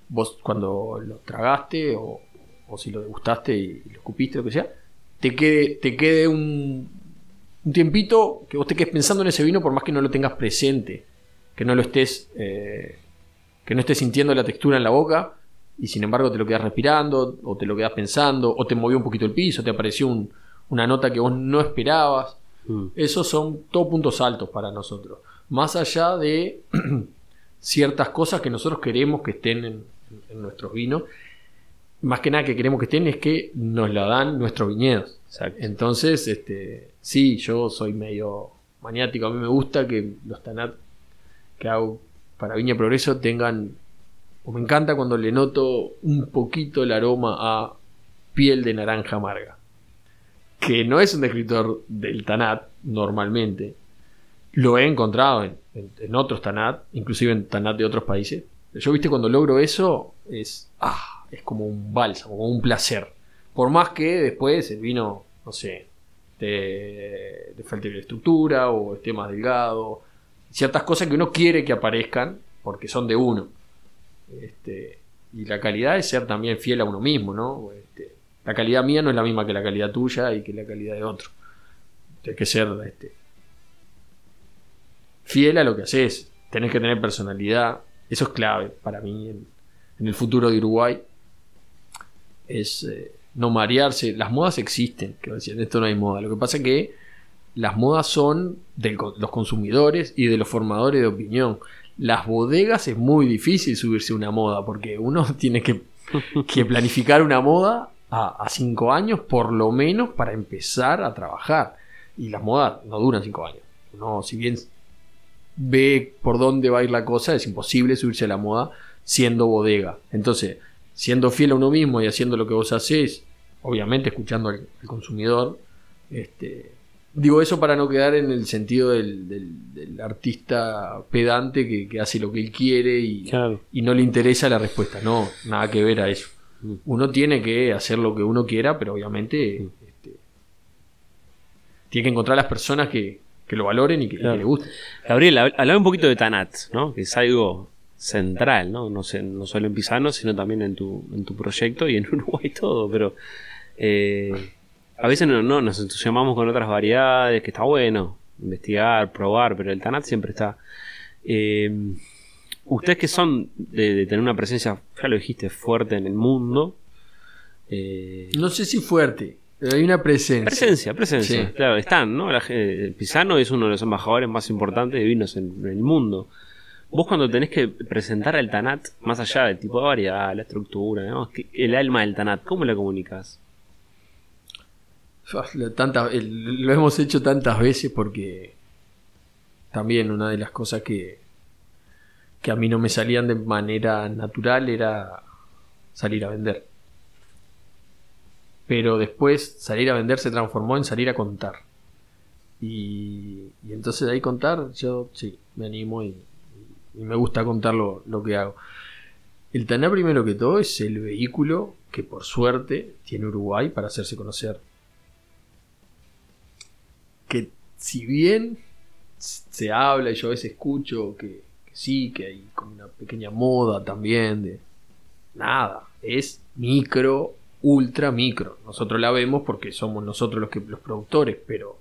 vos cuando lo tragaste o, o si lo degustaste y, lo escupiste, lo que sea, te quede, te quede un, tiempito que vos te quedes pensando en ese vino por más que no lo tengas presente, que no lo estés, eh, que no estés sintiendo la textura en la boca y sin embargo te lo quedas respirando o te lo quedas pensando o te movió un poquito el piso, te apareció un- una nota que vos no esperabas. Mm, Esos son todos puntos altos para nosotros. Más allá de *clears throat* ciertas cosas que nosotros queremos que estén en, en nuestros vinos. Más que nada que queremos que estén es que nos la dan nuestros viñedos. Exacto. Entonces, este, sí, yo soy medio maniático. A mí me gusta que los tanat que hago para Viña Progreso tengan. O me encanta cuando le noto un poquito el aroma a piel de naranja amarga. Que no es un descriptor del tanat normalmente. Lo he encontrado en, en- en otros tanat, inclusive en tanat de otros países. Yo, viste, cuando logro eso, es. Ah, es como un bálsamo, como un placer. Por más que después el vino, no sé, te, le falte la estructura o esté más delgado. Ciertas cosas que uno quiere que aparezcan porque son de uno. Este, y la calidad es ser también fiel a uno mismo, ¿no? La calidad mía no es la misma que la calidad tuya y que la calidad de otro. Tienes que ser este, fiel a lo que haces. Tenés que tener personalidad. Eso es clave para mí en, en el futuro de Uruguay. Es eh, no marearse. Las modas existen. Que decían, esto no hay moda. Lo que pasa es que las modas son de los consumidores y de los formadores de opinión. Las bodegas es muy difícil subirse a una moda porque uno *laughs* tiene que planificar una moda a, a cinco años por lo menos para empezar a trabajar. Y las modas no duran cinco años. No, si bien ve por dónde va a ir la cosa, es imposible subirse a la moda siendo bodega. Entonces, siendo fiel a uno mismo y haciendo lo que vos hacés, obviamente escuchando al, al consumidor, este, digo eso para no quedar en el sentido del, del- del artista pedante que, que hace lo que él quiere y, Claro. y no le interesa la respuesta. No, nada que ver a eso. Uno tiene que hacer lo que uno quiera, pero obviamente este, tiene que encontrar las personas que, que lo valoren y que, le gusten. Gabriel, hab- hablame un poquito de Tanat, ¿no? Que es algo central, ¿no? No, sé, no solo en Pisano, sino también en tu, en tu proyecto y en *laughs* Uruguay todo, pero eh, a veces no, no, nos entusiasmamos con otras variedades, que está bueno investigar, probar, pero el Tanat siempre está. Eh, ustedes que son de, de tener una presencia, ya lo dijiste, fuerte en el mundo. eh, No sé si fuerte, pero hay una presencia. Presencia, presencia. Sí. Claro, están, ¿no? La ge- Pisano es uno de los embajadores más importantes de vinos en, en el mundo. Vos cuando tenés que presentar al Tanat, más allá del tipo de variedad, la estructura, ¿no? El alma del Tanat, ¿cómo la comunicas? Uf, lo- tanta- el- lo hemos hecho tantas veces porque también una de las cosas que, que a mí no me salían de manera natural era salir a vender. Pero después salir a vender se transformó en salir a contar. Y, y entonces de ahí contar, yo sí, me animo y, y me gusta contar lo, lo que hago. El TANA primero que todo es el vehículo que por suerte tiene Uruguay para hacerse conocer que si bien se habla y yo a veces escucho que, que sí, que hay como una pequeña moda también de nada, es micro, ultra micro. Nosotros la vemos porque somos nosotros los que los productores, pero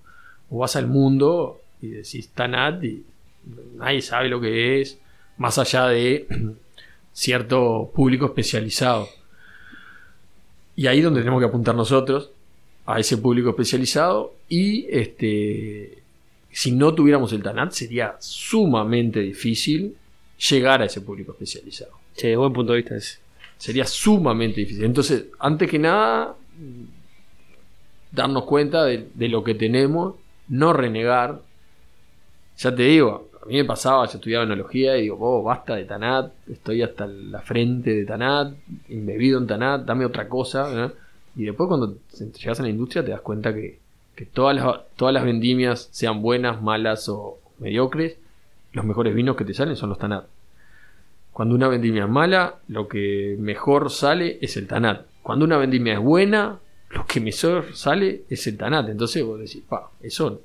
vos vas al mundo y decís Tanat y nadie sabe lo que es, más allá de *clears throat* cierto público especializado. Y ahí es donde tenemos que apuntar nosotros, a ese público especializado y este si no tuviéramos el TANAT sería sumamente difícil llegar a ese público especializado. Che, buen punto de vista ese. Sería sumamente difícil. Entonces, antes que nada, darnos cuenta de, de lo que tenemos, no renegar. Ya te digo, a mí me pasaba, yo estudiaba enología y digo, oh, basta de Tanat, estoy hasta la frente de Tanat, embebido en Tanat, dame otra cosa. Y después cuando llegas a la industria te das cuenta que, todas, las, todas las vendimias, sean buenas, malas o mediocres, los mejores vinos que te salen son los Tanat. Cuando una vendimia es mala, lo que mejor sale es el Tanat. Cuando una vendimia es buena, lo que mejor sale es el Tanat. Entonces vos decís, pa, eso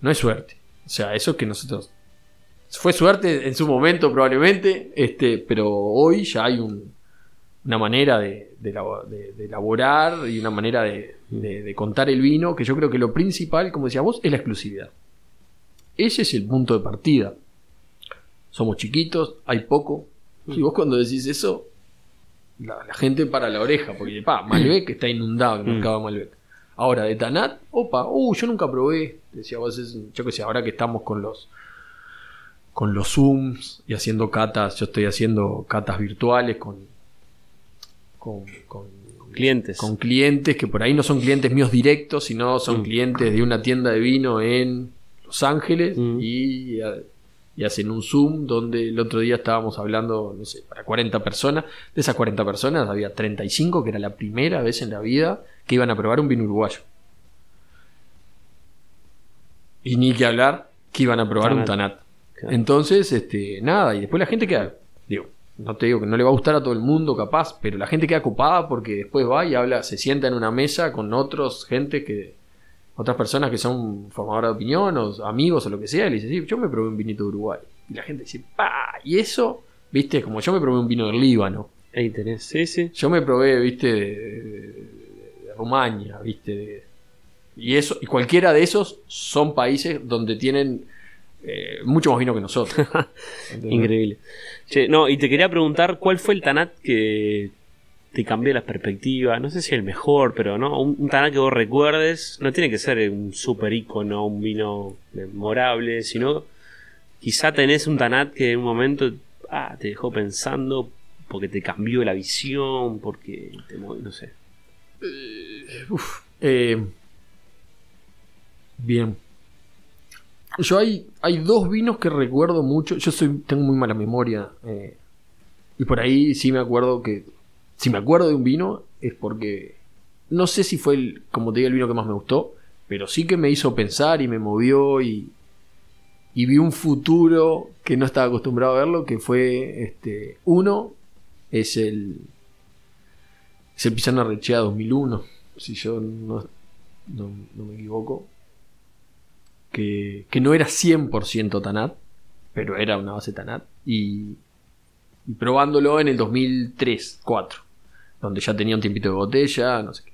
no es suerte. O sea, eso que nosotros. Fue suerte en su momento, probablemente, este, pero hoy ya hay una manera de, elaborar y una manera de, contar el vino que yo creo que lo principal, como decía vos, es la exclusividad. Ese es el punto de partida. Somos chiquitos, hay poco. Y vos cuando decís eso, la, gente para la oreja, porque pa, Malbec está inundado el mercado de Malbec. Ahora, de Tanat, opa, uh, yo nunca probé. Decía vos, yo que sé, ahora que estamos con los con los Zooms y haciendo catas, yo estoy haciendo catas virtuales con, con, clientes. Con clientes que por ahí no son clientes míos directos, sino son mm. clientes de una tienda de vino en Los Ángeles mm. y y hacen un Zoom donde el otro día estábamos hablando, no sé, para 40 personas. De esas 40 personas había 35 que era la primera vez en la vida que iban a probar un vino uruguayo. Y ni que hablar que iban a probar un Tanat. Entonces, este, nada, y después la gente queda, digo, no te digo que no le va a gustar a todo el mundo capaz, pero la gente queda ocupada porque después va y habla, se sienta en una mesa con otros gente que otras personas que son formadoras de opinión o amigos o lo que sea, y le dice, sí, yo me probé un vinito de Uruguay. Y la gente dice, pa, y eso, viste, como yo me probé un vino del Líbano. Ahí tenés, sí, sí. Yo me probé, viste, de, Rumania, viste. y eso, y cualquiera de esos son países donde tienen eh, mucho más vino que nosotros. *laughs* Increíble. no, y te quería preguntar, ¿cuál fue el Tanat que te cambió la perspectiva. No sé si el mejor, pero no. Un, un que vos recuerdes. No tiene que ser un super icono, un vino memorable, sino quizá tenés un Tanat que en un momento ah, te dejó pensando porque te cambió la visión, porque te no sé. Eh, eh, bien. Yo hay, hay dos vinos que recuerdo mucho. Yo soy, tengo muy mala memoria. Eh, y por ahí sí me acuerdo que si me acuerdo de un vino, es porque. No sé si fue el, como te digo, el vino que más me gustó, pero sí que me hizo pensar y me movió y, vi un futuro que no estaba acostumbrado a verlo, que fue este uno es el es el Pisana Rechea 2001, si yo no, no, me equivoco, que, no era 100% Tanat, pero era una base Tanat y, probándolo en el 2003-4 donde ya tenía un tiempito de botella, no sé qué.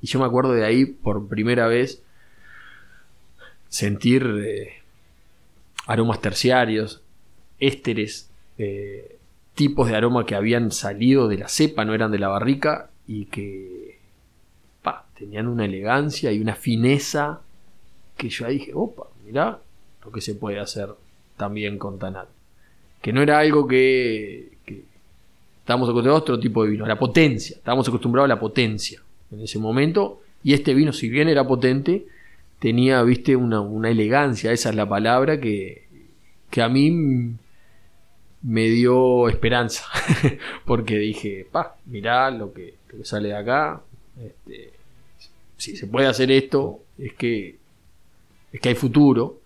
Y yo me acuerdo de ahí por primera vez sentir eh, aromas terciarios, ésteres, eh, tipos de aroma que habían salido de la cepa, no eran de la barrica, y que tenían una elegancia y una fineza que yo ahí dije, opa, mirá lo que se puede hacer también con Tanat. Que no era algo que, Estábamos acostumbrados a otro tipo de vino, la potencia. Estábamos acostumbrados a la potencia en ese momento. Y este vino, si bien era potente, tenía, viste, una, elegancia, esa es la palabra, que, que a mí me dio esperanza. *laughs* Porque dije, pa, mirá lo que, sale de acá. Este, si se puede hacer esto, es que, es que hay futuro.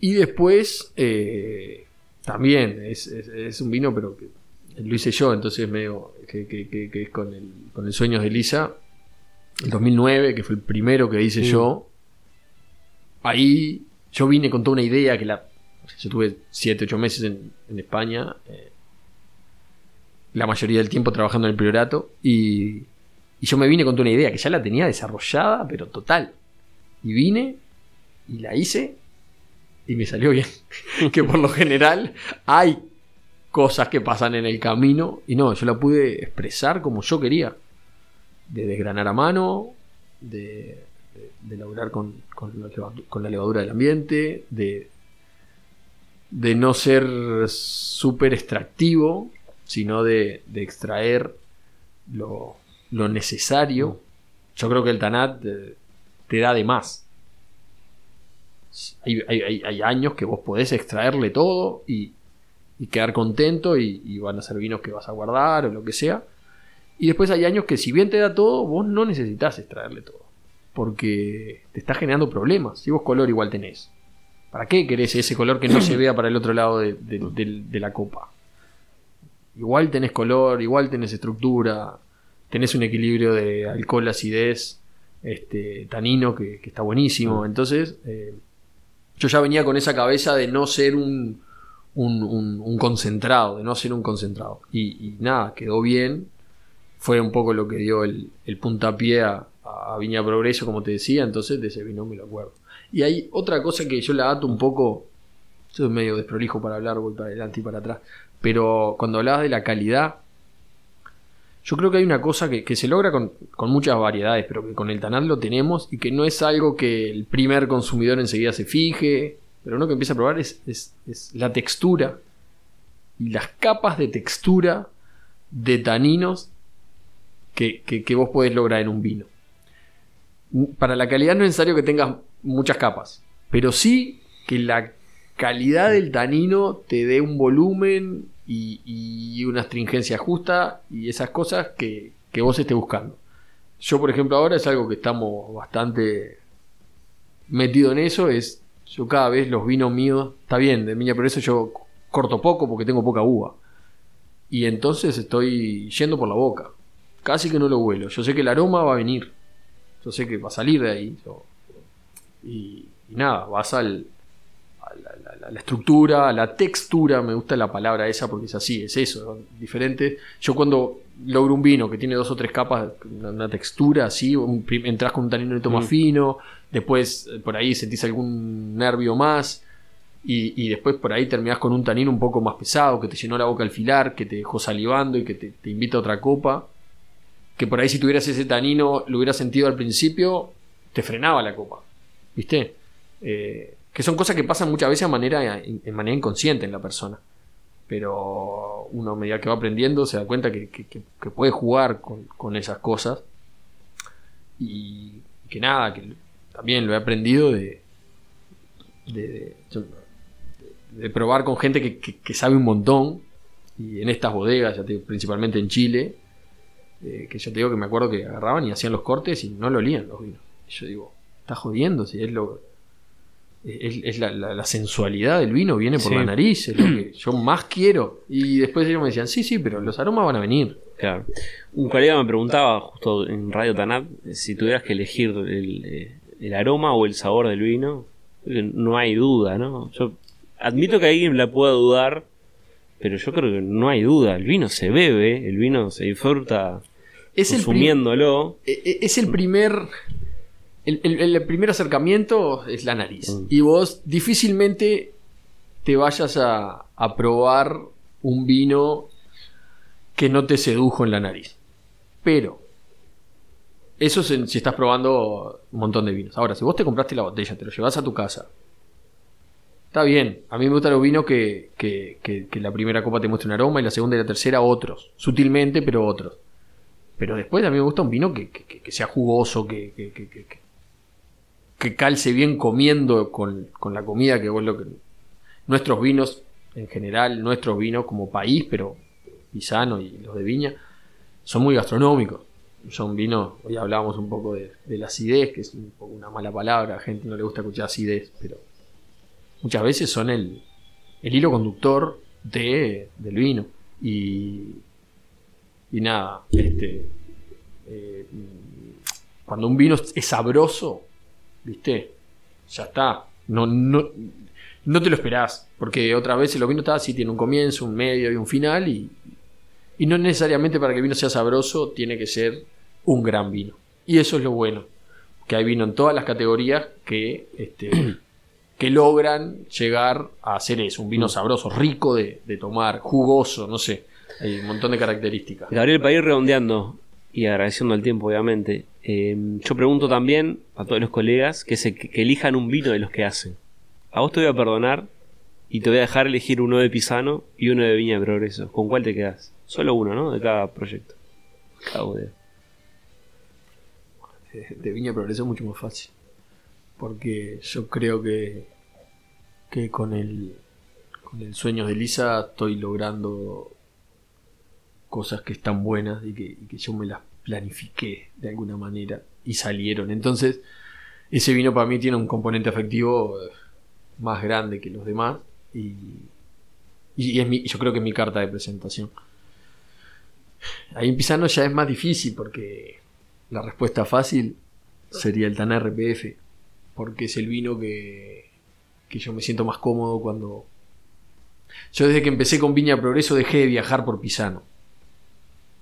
Y después, eh, también es, es, un vino, pero que lo hice yo, entonces medio que, que, es con el, con el Sueños de Lisa, el 2009, que fue el primero que hice yo. Ahí yo vine con toda una idea que la... Yo tuve 7, 8 meses en, España, eh, la mayoría del tiempo trabajando en el priorato, y, y yo me vine con toda una idea que ya la tenía desarrollada, pero total. Y vine y la hice y me salió bien. *laughs* que por lo general hay cosas que pasan en el camino. Y no, yo la pude expresar como yo quería. De desgranar a mano, de, de, elaborar con, con, la levadura del ambiente, de, de no ser súper extractivo, sino de, de extraer lo, lo, necesario. Yo creo que el Tanat te, te da de más. Hay, hay- hay años que vos podés extraerle todo y, y quedar contento y, y van a ser vinos que vas a guardar o lo que sea. Y después hay años que si bien te da todo, vos no necesitas extraerle todo. Porque te está generando problemas. Si vos color igual tenés. ¿Para qué querés ese color que no se vea para el otro lado de, de- de- de la copa? Igual tenés color, igual tenés estructura, tenés un equilibrio de alcohol, acidez, este, tanino que, que está buenísimo. Entonces, eh, yo ya venía con esa cabeza de no ser un, un, concentrado, de no ser un concentrado. Y, y nada, quedó bien. Fue un poco lo que dio el, el puntapié a, Viña Progreso, como te decía. Entonces, de ese vino me lo acuerdo. Y hay otra cosa que yo la ato un poco. Soy medio desprolijo para hablar, voy para adelante y para atrás. Pero cuando hablabas de la calidad, yo creo que hay una cosa que, se logra con, muchas variedades, pero que con el Tanat lo tenemos y que no es algo que el primer consumidor enseguida se fije, pero uno que empieza a probar es, la textura y las capas de textura de taninos que, que- que vos podés lograr en un vino. Para la calidad no es necesario que tengas muchas capas, pero sí que la calidad del tanino te dé un volumen y, y una astringencia justa y esas cosas que, que vos estés buscando. Yo, por ejemplo, ahora es algo que estamos bastante metido en eso, es yo cada vez los vinos míos, está bien, de miña, pero eso yo corto poco porque tengo poca uva. Y entonces estoy yendo por la boca. Casi que no lo huelo. Yo sé que el aroma va a venir. Yo sé que va a salir de ahí. Y, y nada, vas al, la, estructura, la textura, me gusta la palabra esa porque es así, es eso, ¿no? diferente. Yo cuando logro un vino que tiene dos o tres capas, una, una textura así, un entras con un tanino más Mm. fino, después eh, por ahí sentís algún nervio más. Y, y después por ahí terminás con un tanino un poco más pesado, que te llenó la boca al filar, que te dejó salivando y que te, te invita a otra copa. Que por ahí si tuvieras ese tanino, lo hubieras sentido al principio, te frenaba la copa. ¿Viste? Eh, que son cosas que pasan muchas veces de manera, manera inconsciente en la persona. Pero uno a medida que va aprendiendo se da cuenta que, que- puede jugar con, con esas cosas. Y que nada, que también lo he aprendido de, de, de- probar con gente que, que- sabe un montón. Y en estas bodegas, principalmente en Chile, eh, que yo te digo que me acuerdo que agarraban y hacían los cortes y no lo olían los vinos. Y yo digo, está jodiendo, si es lo. Es, es la, la- la sensualidad del vino, viene por Sí. la nariz, es lo que *clears throat* yo más quiero. Y después ellos me decían, sí, sí, pero los aromas van a venir. Claro. Un colega me preguntaba justo en Radio Tanat si tuvieras que elegir el, eh, el aroma o el sabor del vino. No hay duda, ¿no? Yo admito que alguien la pueda dudar, pero yo creo que no hay duda. El vino se bebe, el vino se disfruta Es consumiéndolo. e- e- es el primer. El, el- el primer acercamiento es la nariz. Mm. Y vos difícilmente te vayas a, a probar un vino que no te sedujo en la nariz. Pero, eso es en- si estás probando un montón de vinos. Ahora, si vos te compraste la botella, te lo llevas a tu casa. Está bien, a mí me gustan los vinos que, que- que- que la primera copa te muestre un aroma y la segunda y la tercera otros. Sutilmente, pero otros. Pero después a mí me gusta un vino que, que- que- que sea jugoso, que, que, que- calce bien comiendo con, con la comida que vos lo que. Nuestros vinos, en general, nuestros vinos como país, pero Pisano y los de Viña, son muy gastronómicos. Son vinos, hoy hablábamos un poco de, la acidez, que es un poco una mala palabra, a gente no le gusta escuchar acidez, pero muchas veces son el, el hilo conductor de, del vino. Y, y nada, este, eh, cuando un vino es sabroso, ¿viste? Ya está. No, no, no te lo esperás. Porque otras veces los vinos está así, tiene un comienzo, un medio y un final. Y, y no necesariamente para que el vino sea sabroso tiene que ser un gran vino. Y eso es lo bueno. Que hay vino en todas las categorías que, este, *clears throat* que logran llegar a ser eso. Un vino sabroso, rico de, de tomar, jugoso, no sé. Hay un montón de características. Gabriel, para ir redondeando y agradeciendo el tiempo, obviamente, eh, yo pregunto también a todos los colegas que, se, que elijan un vino de los que hacen. A vos te voy a perdonar y te voy a dejar elegir uno de Pisano y uno de Viña de Progreso. ¿Con cuál te quedas? Solo uno, ¿no? De cada proyecto. Cada bodega. de Viña Progreso es mucho más fácil. Porque yo creo que que con el, con el sueño de Lisa estoy logrando cosas que están buenas y que, y que yo me las planifiqué de alguna manera y salieron. Entonces, ese vino para mí tiene un componente afectivo eh, más grande que los demás y, es yo creo que es mi carta de presentación. Ahí en Pisano ya es más difícil porque la respuesta fácil sería el Tanar RPF, porque es el vino que, que yo me siento más cómodo cuando... Yo desde que empecé con Viña Progreso dejé de viajar por Pisano.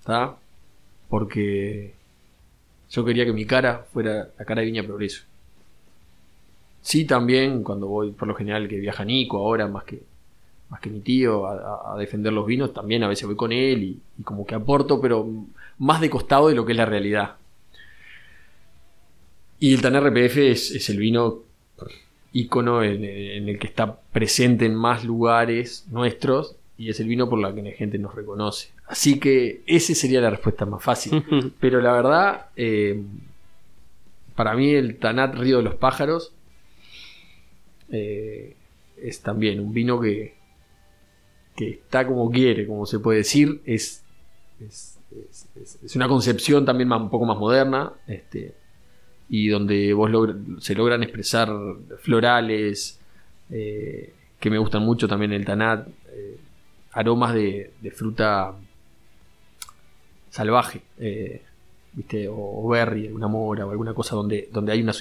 ¿Está? Porque yo quería que mi cara fuera la cara de Viña Progreso. Sí, también cuando voy, por lo general, que viaja Nico ahora, más que, más que mi tío, a, defender los vinos, también a veces voy con él y, como que aporto, pero más de costado de lo que es la realidad. Y el TAN RPF es, es el vino ícono en, en, el que está presente en más lugares nuestros y es el vino por la que la gente nos reconoce. Así que esa sería la respuesta más fácil. Pero la verdad, eh, para mí el Tanat Río de los Pájaros eh, es también un vino que, que está como quiere, como se puede decir. Es, es, es, es una concepción también más, un poco más moderna. Este, y donde vos logra, se logran expresar florales eh, que me gustan mucho también el Tanat. Aromas de, de, fruta salvaje. Eh, ¿viste? O, o, berry, una mora o alguna cosa donde, donde hay una,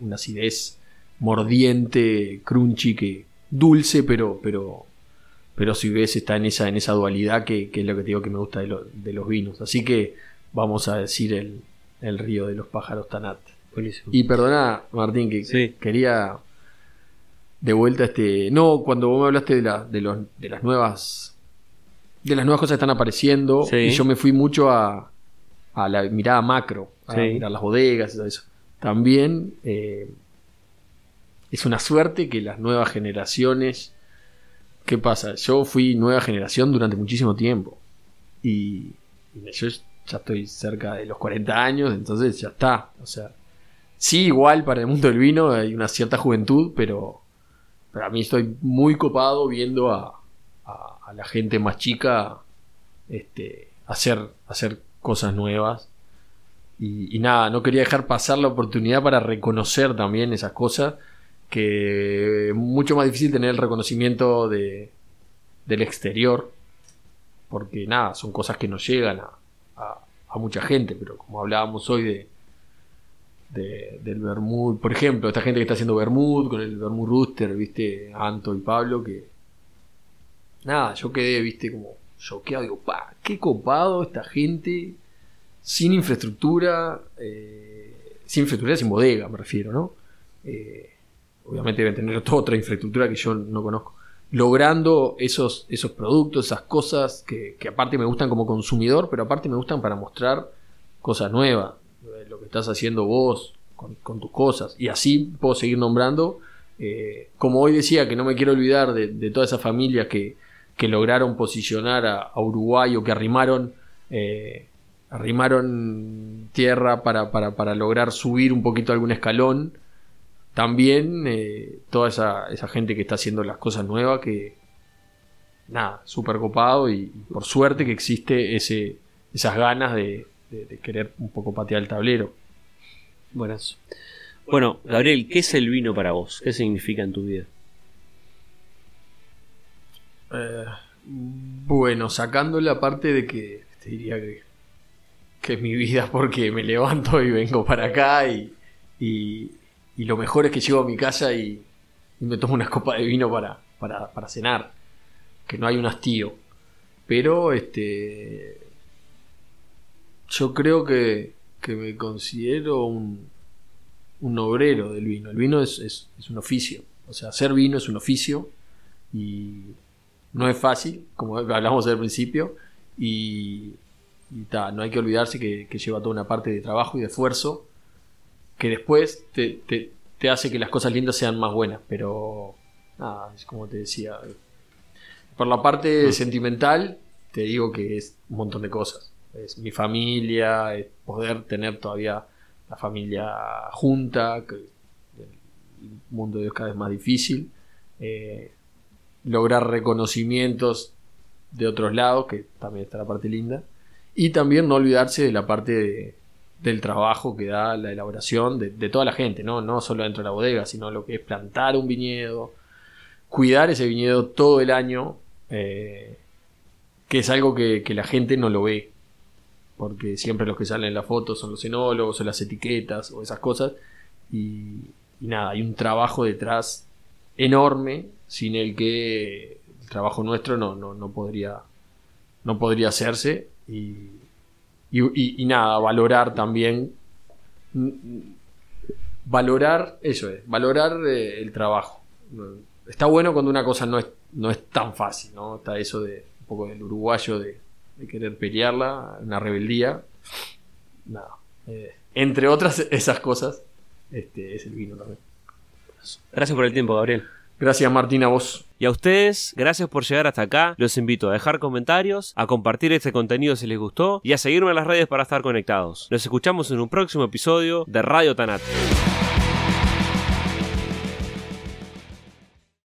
una acidez mordiente, crunchy, que dulce, pero, pero, pero si ves está en esa, en esa dualidad que, que es lo que te digo que me gusta de, lo, de, los vinos. Así que vamos a decir el, el río de los pájaros Tanat. Buenísimo. Y perdona, Martín, que sí. quería de vuelta este. No, cuando vos me hablaste de, la, de, los, de las nuevas. De las nuevas cosas que están apareciendo. Sí. Y yo me fui mucho a, a la mirada macro. A sí. mirar las bodegas y todo eso. También eh, es una suerte que las nuevas generaciones. ¿Qué pasa? Yo fui nueva generación durante muchísimo tiempo. Y, y yo ya estoy cerca de los 40 años, entonces ya está. O sea, sí, igual para el mundo del vino hay una cierta juventud, pero para mí estoy muy copado viendo a, a, a la gente más chica este, hacer, hacer cosas nuevas. Y, nada, no quería dejar pasar la oportunidad para reconocer también esas cosas, que es mucho más difícil tener el reconocimiento de, del exterior, porque nada, son cosas que nos llegan a, a, mucha gente, pero como hablábamos hoy de, de, del Bermud, por ejemplo, esta gente que está haciendo Bermud con el Bermud Rooster, viste, Anto y Pablo, que nada, yo quedé, viste, como choqueado, digo, pa, qué copado esta gente sin infraestructura, eh, sin infraestructura, sin bodega, me refiero, ¿no? Eh, obviamente deben tener toda otra infraestructura que yo no conozco. Logrando esos, esos productos, esas cosas que, aparte me gustan como consumidor, pero aparte me gustan para mostrar cosas nuevas lo que estás haciendo vos con, tus cosas. Y así puedo seguir nombrando. Eh, como hoy decía, que no me quiero olvidar de, de todas esas familias que, que lograron posicionar a, Uruguay o que arrimaron, eh, arrimaron tierra para, para, para, lograr subir un poquito algún escalón. También eh, toda esa, esa, gente que está haciendo las cosas nuevas, que nada, súper copado y, por suerte que existe ese, esas ganas de, querer un poco patear el tablero. Buenas. Bueno, Gabriel, ¿qué es el vino para vos? ¿Qué significa en tu vida? Eh, bueno, sacando la parte de que te diría que, que, es mi vida porque me levanto y vengo para acá y, y, lo mejor es que llego a mi casa y, y me tomo una copa de vino para, para, para cenar. Que no hay un hastío. Pero este yo creo que, que me considero un, un, obrero del vino. El vino es, es, es, un oficio. O sea, hacer vino es un oficio y no es fácil, como hablamos al principio. Y, y ta, no hay que olvidarse que, que, lleva toda una parte de trabajo y de esfuerzo que después te, te, te hace que las cosas lindas sean más buenas. Pero, nada, es como te decía. Por la parte mm. sentimental, te digo que es un montón de cosas es mi familia, es poder tener todavía la familia junta, que el mundo de Dios cada vez más difícil. eh, lograr reconocimientos de otros lados, que también está la parte linda, y también no olvidarse de la parte del trabajo que da la elaboración de, toda la gente, ¿no? no solo dentro de la bodega, sino lo que es plantar un viñedo, cuidar ese viñedo todo el año, eh, que es algo que, la gente no lo ve, porque siempre los que salen en la foto son los enólogos o las etiquetas o esas cosas, y nada, hay un trabajo detrás enorme sin el que el trabajo nuestro no, no, podría, no podría hacerse y, y, nada, valorar también, valorar, eso es, valorar eh, el trabajo. Está bueno cuando una cosa no es, no es tan fácil, ¿no? Está eso de un poco del uruguayo de, querer pelearla, una rebeldía. Nada. Eh, entre otras *laughs* esas cosas, este es el vino también. Gracias por el tiempo, Gabriel. Gracias Martín a vos. Y a ustedes, gracias por llegar hasta acá. Los invito a dejar comentarios, a compartir este contenido si les gustó y a seguirme en las redes para estar conectados. Nos escuchamos en un próximo episodio de Radio Tanat.